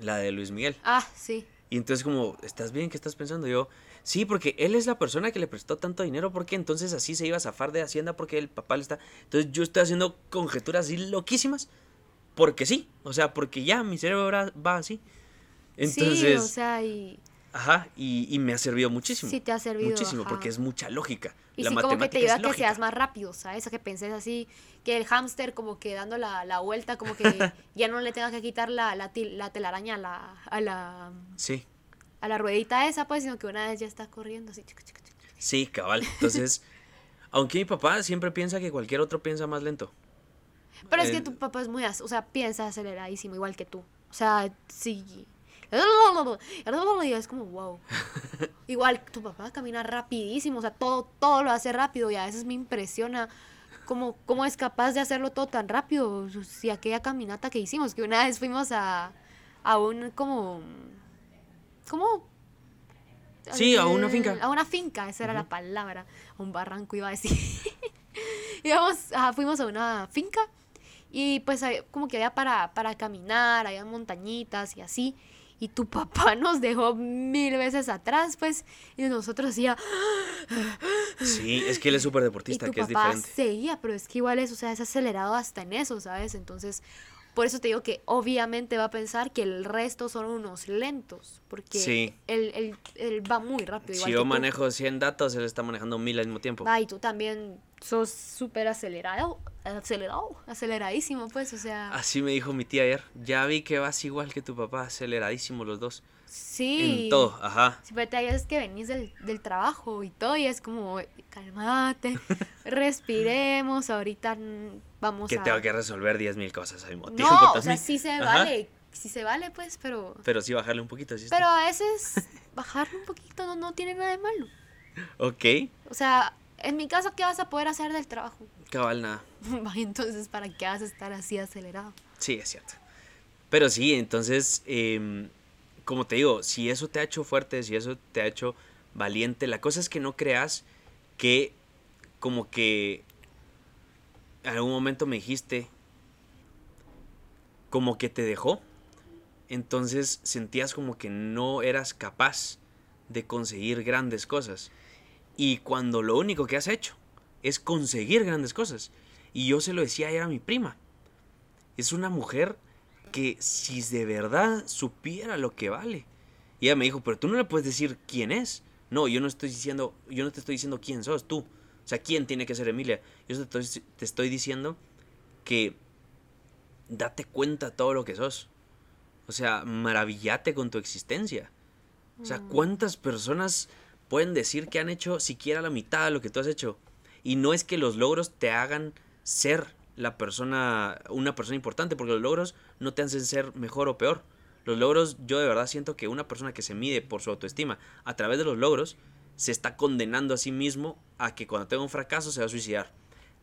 la de Luis Miguel. Ah, sí. Y entonces como, ¿estás bien? ¿Qué estás pensando? Y yo, sí, porque él es la persona que le prestó tanto dinero, porque entonces así se iba a zafar de Hacienda porque el papá le está... Entonces yo estoy haciendo conjeturas así loquísimas, porque sí, o sea, porque ya mi cerebro ahora va así. Entonces, sí, o sea, y, ajá, y, y me ha servido muchísimo. Sí te ha servido, Muchísimo, ajá. porque es mucha lógica. y la sí como que te ayuda a que seas más rápido, ¿sabes? A que penses así, que el hámster como que dando la, la vuelta, como que ya no le tengas que quitar la, la, telaraña a la, a la, Sí, a la ruedita esa, pues, sino que una vez ya está corriendo así. chica, chica, chica. Sí, cabal. Entonces, aunque mi papá siempre piensa que cualquier otro piensa más lento. Pero es que tu papá es muy, o sea, piensa aceleradísimo, igual que tú. O sea, sí. Y es como, wow. Igual tu papá camina rapidísimo, o sea, todo, todo lo hace rápido y a veces me impresiona cómo, cómo es capaz de hacerlo todo tan rápido. Si aquella caminata que hicimos, que una vez fuimos a, a un como... ¿Cómo? Sí, a una finca. A una finca, esa era la palabra. A un barranco iba a decir. Íbamos, ajá, fuimos a una finca y pues como que había para, para caminar, había montañitas y así. Y tu papá nos dejó mil veces atrás, pues, y nosotros decía, Sí, es que él es súper y deportista, tu que es papá diferente. seguía, pero es que igual es, o sea, es acelerado hasta en eso, ¿sabes? Entonces, por eso te digo que obviamente va a pensar que el resto son unos lentos, porque Sí. él, él- él va muy rápido. igual Si yo tú. manejo 100 datos, él está manejando 1000 al mismo tiempo. Va, y tú también sos súper acelerado, acelerado, aceleradísimo, pues, o sea, Así me dijo mi tía ayer. Ya vi que vas igual que tu papá, aceleradísimo los dos. sí. En todo, ajá. Sí, pero te es que venís del, del trabajo y todo, y es como, calmate, respiremos, ahorita vamos Que a... tengo que resolver 10.000 cosas al mismo tiempo. No, o sea, sí se Ajá. vale, sí se vale, pues, pero... Pero sí bajarle un poquito. ¿sí? Pero a veces bajarle un poquito no, no tiene nada de malo. Ok, O sea, en mi caso, ¿qué vas a poder hacer del trabajo? cabal nada. Entonces, ¿para qué vas a estar así acelerado? Sí, es cierto. Pero sí, entonces, em, como te digo, si eso te ha hecho fuerte, si eso te ha hecho valiente, la cosa es que no creas que como que en algún momento me dijiste como que te dejó, entonces sentías como que no eras capaz de conseguir grandes cosas. Y cuando lo único que has hecho es conseguir grandes cosas. Y yo se lo decía ayer a mi prima. Es una mujer que si de verdad supiera lo que vale. Y ella me dijo, pero tú no le puedes decir quién es. No, yo no estoy diciendo, yo no te estoy diciendo quién sos tú. O sea, quién tiene que ser Emilia. Yo te estoy, te estoy diciendo que date cuenta todo lo que sos. O sea, maravillate con tu existencia. O sea, ¿cuántas personas pueden decir que han hecho siquiera la mitad de lo que tú has hecho? Y no es que los logros te hagan ser la persona, una persona importante, porque los logros no te hacen ser mejor o peor. Los logros, yo de verdad siento que una persona que se mide por su autoestima a través de los logros, se está condenando a sí mismo a que cuando tenga un fracaso se va a suicidar.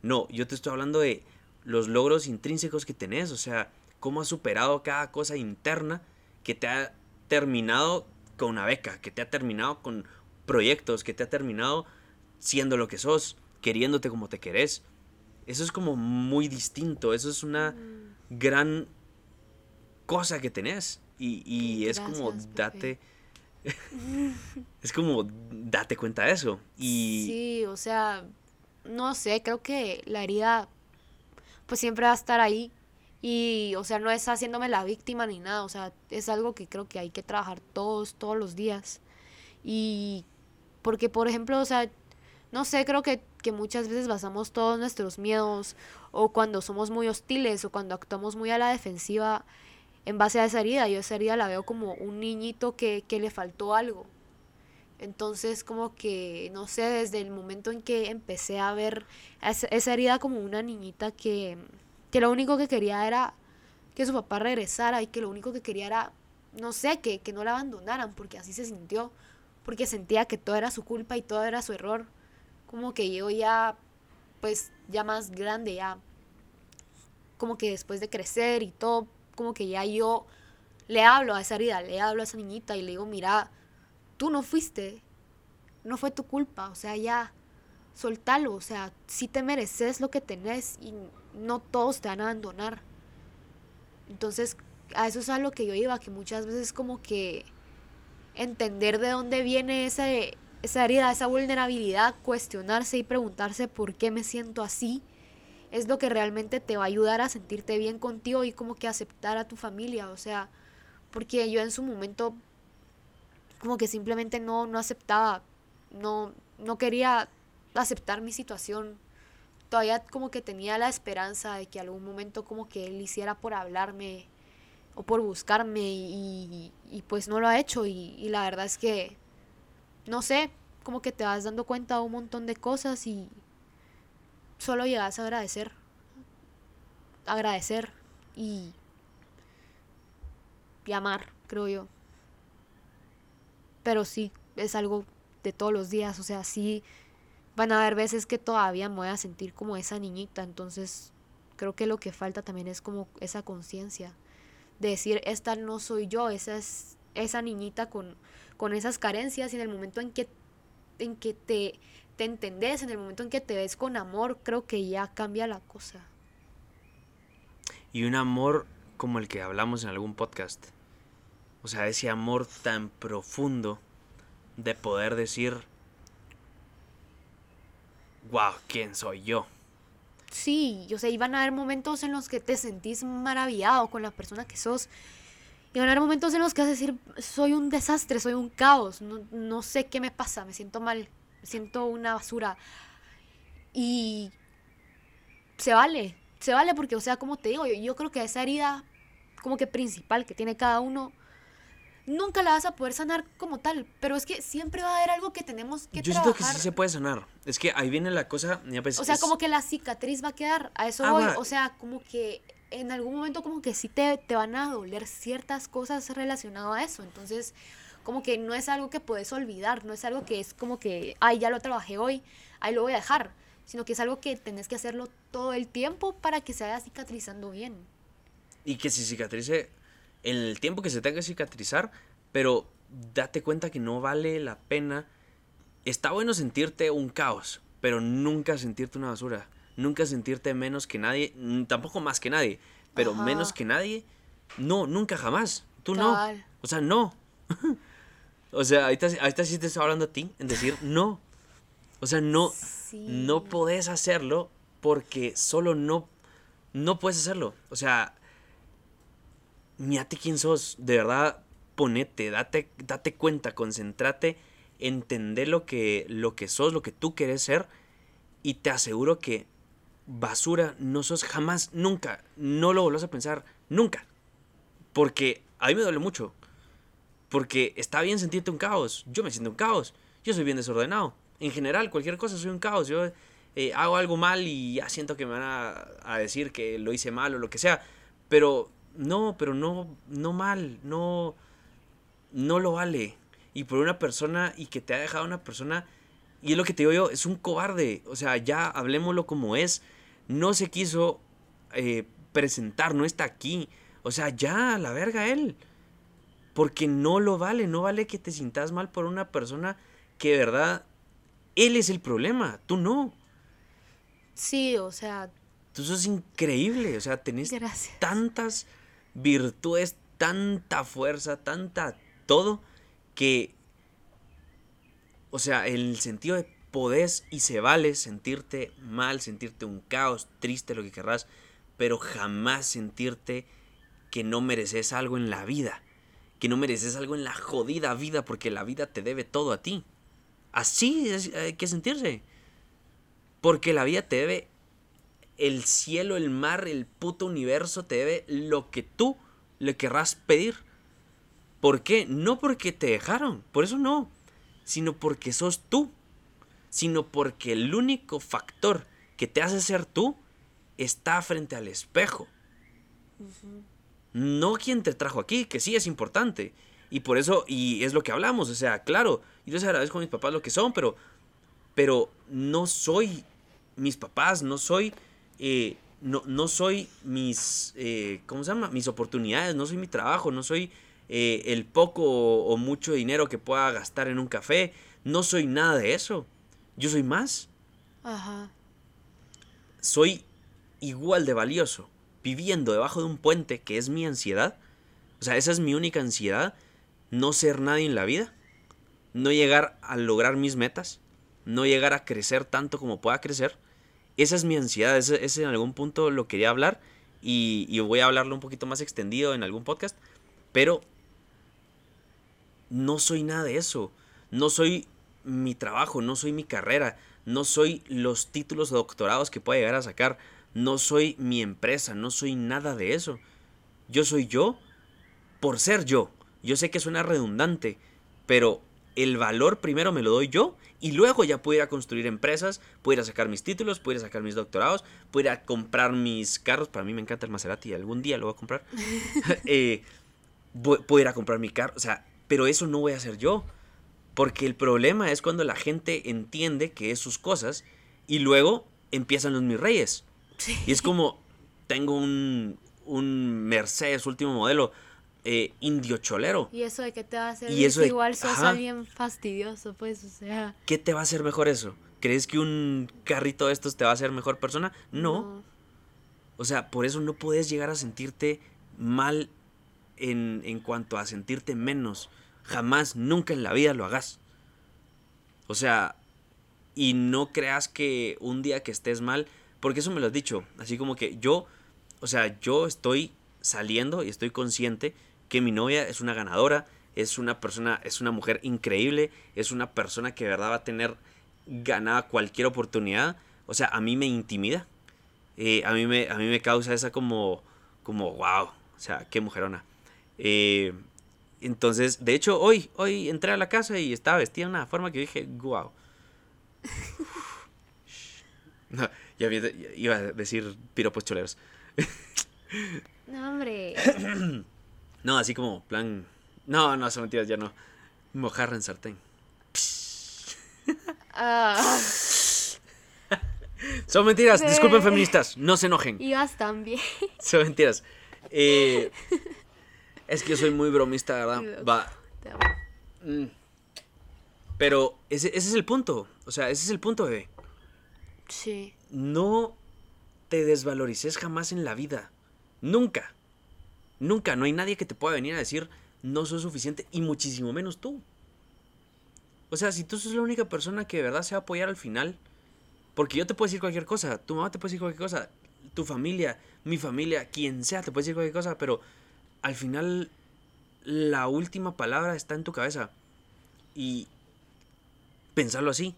No, yo te estoy hablando de los logros intrínsecos que tenés, o sea, cómo has superado cada cosa interna que te ha terminado con una beca, que te ha terminado con proyectos, que te ha terminado siendo lo que sos, queriéndote como te querés. Eso es como muy distinto, eso es una gran cosa que tenés. Y, y es como date... es como date cuenta de eso. Y Sí, o sea, no sé, creo que la herida pues siempre va a estar ahí y, o sea, no es haciéndome la víctima ni nada, o sea, es algo que creo que hay que trabajar todos, todos los días. Y porque, por ejemplo, o sea, no sé, creo que, que muchas veces basamos todos nuestros miedos o cuando somos muy hostiles o cuando actuamos muy a la defensiva en base a esa herida. Yo esa herida la veo como un niñito que, que le faltó algo. Entonces, como que, no sé, desde el momento en que empecé a ver esa, herida como una niñita que, que lo único que quería era que su papá regresara y que lo único que quería era, no sé, que, que no la abandonaran, porque así se sintió, porque sentía que todo era su culpa y todo era su error. Como que yo ya, pues, ya más grande, ya, como que después de crecer y todo, como que ya yo le hablo a esa herida, le hablo a esa niñita y le digo, mira, tú no fuiste, no fue tu culpa, o sea, ya, soltalo, o sea, si te mereces lo que tenés y no todos te van a abandonar. Entonces, a eso es a lo que yo iba, que muchas veces como que entender de dónde viene ese, esa herida, esa vulnerabilidad, cuestionarse y preguntarse por qué me siento así, es lo que realmente te va a ayudar a sentirte bien contigo y como que aceptar a tu familia, o sea, porque yo en su momento como que simplemente no, no aceptaba, no, no quería aceptar mi situación. Todavía como que tenía la esperanza de que algún momento como que él hiciera por hablarme o por buscarme y, y, pues no lo ha hecho y, y la verdad es que, no sé, como que te vas dando cuenta de un montón de cosas y solo llegas a agradecer, agradecer y, y amar, creo yo. Pero sí, es algo de todos los días, o sea, sí van a haber veces que todavía me voy a sentir como esa niñita, entonces creo que lo que falta también es como esa conciencia de decir, esta no soy yo, esa es esa niñita con, con esas carencias y en el momento en que, en que te, te entendés, en el momento en que te ves con amor, creo que ya cambia la cosa. Y un amor como el que hablamos en algún podcast. O sea, ese amor tan profundo de poder decir, wow, ¿quién soy yo? Sí, o sea, iban a haber momentos en los que te sentís maravillado con la persona que sos. Y van a haber momentos en los que vas a decir, soy un desastre, soy un caos, no, no sé qué me pasa, me siento mal, siento una basura. Y se vale, se vale porque, o sea, como te digo, yo, yo creo que esa herida como que principal que tiene cada uno nunca la vas a poder sanar como tal, pero es que siempre va a haber algo que tenemos que Yo siento que sí se puede sanar. Es que ahí viene la cosa, ya pues, O sea, es- como que la cicatriz va a quedar, a eso Ah, voy, va. o sea, como que en algún momento como que sí te, te van a doler ciertas cosas relacionadas a eso, entonces como que no es algo que puedes olvidar, no es algo que es como que, ay, ya lo trabajé hoy, ahí lo voy a dejar, sino que es algo que tenés que hacerlo todo el tiempo para que se vaya cicatrizando bien. y que se cicatrice en el tiempo que se tenga que cicatrizar, pero date cuenta que no vale la pena. Está bueno sentirte un caos, pero nunca sentirte una basura. Nunca sentirte menos que nadie, tampoco más que nadie, pero Ajá. menos que nadie. No, nunca jamás. Tú no. O sea, no. o sea, ahorita, ahorita sí te estoy hablando a ti en decir no. O sea, no, Sí. no podés hacerlo porque solo no, no puedes hacerlo. O sea, Mírate quién sos, de verdad, ponete, date, date cuenta, concéntrate, entender lo que, lo que sos, lo que tú quieres ser, y te aseguro que basura no sos jamás, nunca, no lo volvás a pensar, nunca. Porque a mí me duele mucho. Porque está bien sentirte un caos, yo me siento un caos, yo soy bien desordenado. En general, cualquier cosa soy un caos, yo eh, hago algo mal y ya siento que me van a, decir que lo hice mal o lo que sea. Pero no, pero no, no mal, no, no lo vale. Y por una persona y que te ha dejado una persona, y es lo que te digo yo, es un cobarde. O sea, ya hablemoslo como es. No se quiso eh, presentar, no está aquí. O sea, ya, la verga él. Porque no lo vale, no vale que te sientas mal por una persona que de verdad, él es el problema, tú no. Sí, o sea, Tú sos increíble, o sea, tenés Gracias. tantas virtudes, tanta fuerza, tanta todo, que, o sea, el sentido de podés y se vale sentirte mal, sentirte un caos, triste, lo que querrás, pero jamás sentirte que no mereces algo en la vida, que no mereces algo en la jodida vida, porque la vida te debe todo a ti. Así es, hay que sentirse. Porque la vida te debe el cielo, el mar, el puto universo te debe lo que tú le querrás pedir. ¿Por qué? No porque te dejaron, por eso no, sino porque sos tú, sino porque el único factor que te hace ser tú está frente al espejo. No quien te trajo aquí, que sí es importante. Y por eso, y es lo que hablamos, o sea, claro, yo les agradezco a mis papás lo que son, pero, pero no soy mis papás, no soy, eh, no, no soy mis, eh, ¿cómo se llama? Mis oportunidades, no soy mi trabajo, no soy eh, el poco o, o mucho dinero que pueda gastar en un café, no soy nada de eso. Yo soy más, ajá. soy igual de valioso viviendo debajo de un puente que es mi ansiedad. O sea, esa es mi única ansiedad, no ser nadie en la vida, no llegar a lograr mis metas, no llegar a crecer tanto como pueda crecer. Esa es mi ansiedad, ese, en algún punto lo quería hablar y, y voy a hablarlo un poquito más extendido en algún podcast, pero no soy nada de eso, no soy mi trabajo, no soy mi carrera, no soy los títulos doctorados que pueda llegar a sacar, no soy mi empresa, no soy nada de eso. Yo soy yo por ser yo. Yo sé que suena redundante, pero el valor primero me lo doy yo y luego ya puedo ir a construir empresas, puedo ir a sacar mis títulos, puedo ir a sacar mis doctorados, puedo ir a comprar mis carros. Para mí me encanta el Maserati, algún día lo voy a comprar. Eh, puedo ir a comprar mi carro, o sea, pero eso no voy a hacer yo. Porque el problema es cuando la gente entiende que es sus cosas y luego empiezan los mis reyes. Y es como, tengo un, un Mercedes último modelo, eh, indio cholero. Y eso de que te va a hacer Y eso de- igual sos ajá. alguien fastidioso, pues, o sea. ¿Qué te va a hacer mejor eso? ¿Crees que un carrito de estos te va a hacer mejor persona? No. O sea, por eso no puedes llegar a sentirte mal en, en cuanto a sentirte menos. Jamás, nunca en la vida lo hagas. O sea, y no creas que un día que estés mal, porque eso me lo has dicho, así como que yo, o sea, yo estoy saliendo y estoy consciente que mi novia es una ganadora, es una persona, es una mujer increíble, es una persona que de verdad va a tener ganada cualquier oportunidad. O sea, a mí me intimida. Eh, a, mí me, a mí me causa esa como, como, wow, o sea, qué mujerona. Eh, entonces, de hecho, hoy, hoy entré a la casa y estaba vestida de una forma que dije, wow. Ya iba a decir piropos choleros. No, hombre. No, así como plan. No, no, son mentiras, ya no. Mojarra en sartén. Ah, Son mentiras, disculpen feministas, no se enojen. ibas también. Son mentiras. Eh, es que yo soy muy bromista, ¿verdad? Va. Te amo. mm. Pero ese, ese es el punto. O sea, ese es el punto, bebé. Sí. No te desvalorices jamás en la vida. Nunca. Nunca. No hay nadie que te pueda venir a decir no soy suficiente y muchísimo menos tú. O sea, si tú sos la única persona que de verdad se va a apoyar al final, porque yo te puedo decir cualquier cosa, tu mamá te puede decir cualquier cosa, tu familia, mi familia, quien sea te puede decir cualquier cosa, pero al final la última palabra está en tu cabeza. Y pensarlo así.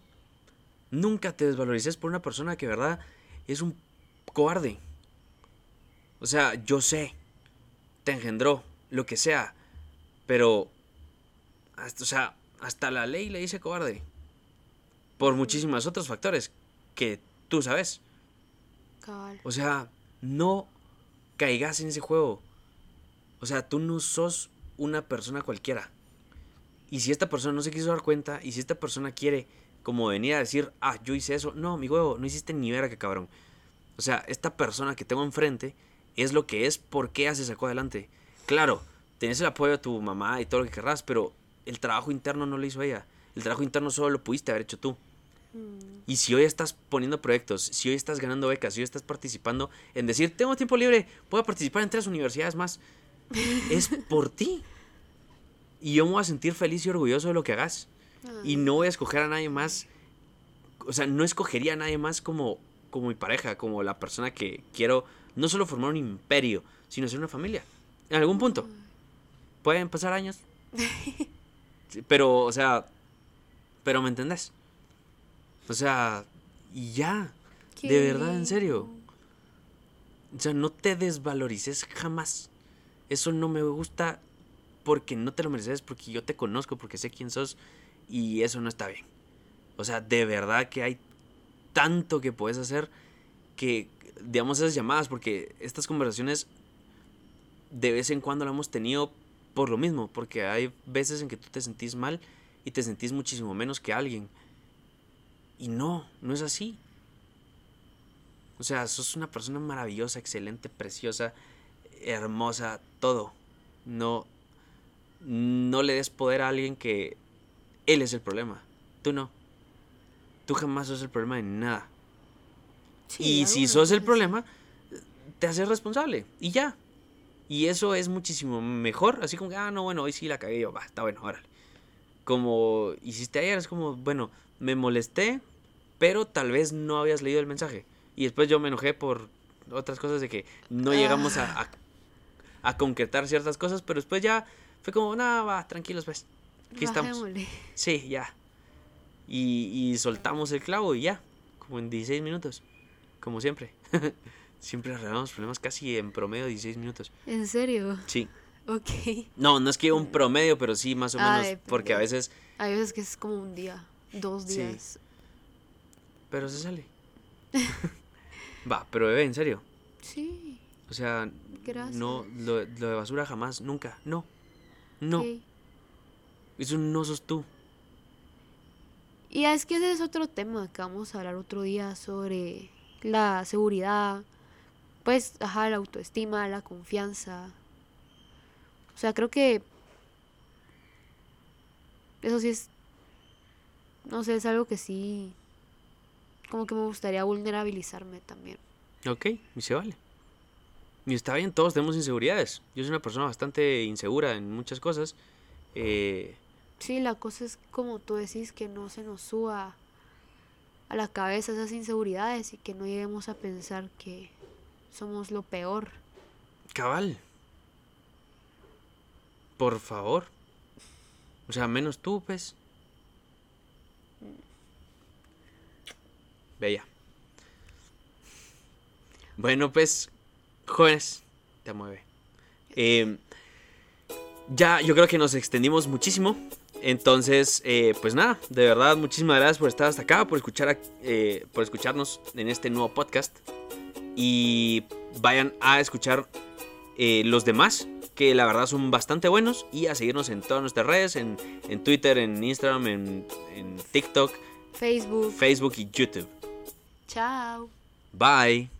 Nunca te desvalorices por una persona que verdad es un cobarde. O sea, yo sé, te engendró, lo que sea, pero, hasta, o sea, hasta la ley le dice cobarde. Por muchísimos otros factores que tú sabes. Cabal. O sea, no caigas en ese juego. O sea, tú no sos una persona cualquiera. Y si esta persona no se quiso dar cuenta, y si esta persona quiere como venir a decir, ah, yo hice eso, no, mi huevo, no hiciste ni verga, cabrón. O sea, esta persona que tengo enfrente es lo que es porque ella se sacó adelante. Claro, tenés el apoyo de tu mamá y todo lo que querrás, pero el trabajo interno no lo hizo ella. El trabajo interno solo lo pudiste haber hecho tú. Y si hoy estás poniendo proyectos, si hoy estás ganando becas, si hoy estás participando en decir, tengo tiempo libre, puedo participar en tres universidades más, es por ti. Y yo me voy a sentir feliz y orgulloso de lo que hagas. Y no voy a escoger a nadie más, o sea, no escogería a nadie más como, como mi pareja, como la persona que quiero no solo formar un imperio, sino ser una familia. En algún punto. Pueden pasar años. Pero, o sea, pero me entendés. O sea, y ya. Qué de verdad, en serio. O sea, no te desvalorices jamás. Eso no me gusta porque no te lo mereces, porque yo te conozco, porque sé quién sos y eso no está bien. O sea, de verdad que hay tanto que puedes hacer que, digamos, esas llamadas, porque estas conversaciones de vez en cuando lo hemos tenido por lo mismo, porque hay veces en que tú te sentís mal y te sentís muchísimo menos que alguien. Y no, no es así. O sea, sos una persona maravillosa, excelente, preciosa, hermosa, todo. No, no le des poder a alguien que él es el problema. Tú no. Tú jamás sos el problema de nada. Sí, y si sos el problema, te haces responsable. Y ya. Y eso es muchísimo mejor. Así como que, ah, no, bueno, hoy sí la cagué yo. Va, está bueno, órale. Como hiciste ayer, es como, bueno, me molesté, pero tal vez no habías leído el mensaje. Y después yo me enojé por otras cosas de que no llegamos a, a, a concretar ciertas cosas, pero después ya fue como, nada, va, tranquilos, pues. Aquí estamos. Sí, ya. Y, y soltamos el clavo y ya. Como en 16 minutos. Como siempre. siempre arreglamos problemas casi en promedio 16 minutos. ¿En serio? Sí. Ok. No, no es que un promedio, pero sí más o menos, porque a veces... Hay veces que es como un día, dos Sí. días. Pero se sale. Va, pero bebé, en serio. Sí. O sea, Gracias. no, lo, lo de basura jamás, nunca, no. No. Eso no sos tú. Y es que ese es otro tema que vamos a hablar otro día sobre la seguridad, pues, ajá, la autoestima, la confianza. O sea, creo que eso sí es, no sé, es algo que sí, como que me gustaría vulnerabilizarme también. Ok, y se vale. Y está bien, todos tenemos inseguridades. Yo soy una persona bastante insegura en muchas cosas. Eh, Sí, la cosa es como tú decís, que no se nos suba a la cabeza esas inseguridades y que no lleguemos a pensar que somos lo peor. cabal. Por favor. O sea, menos tú, pues. Bella. Bueno, pues, jóvenes, te mueve. Eh, ya, yo creo que nos extendimos muchísimo. Entonces, eh, pues nada, de verdad, muchísimas gracias por estar hasta acá, por escuchar, eh, por escucharnos en este nuevo podcast. Y vayan a escuchar eh, los demás, que la verdad son bastante buenos. Y a seguirnos en todas nuestras redes, en, en Twitter, en Instagram, en, en TikTok, Facebook. Facebook y YouTube. Chao. Bye.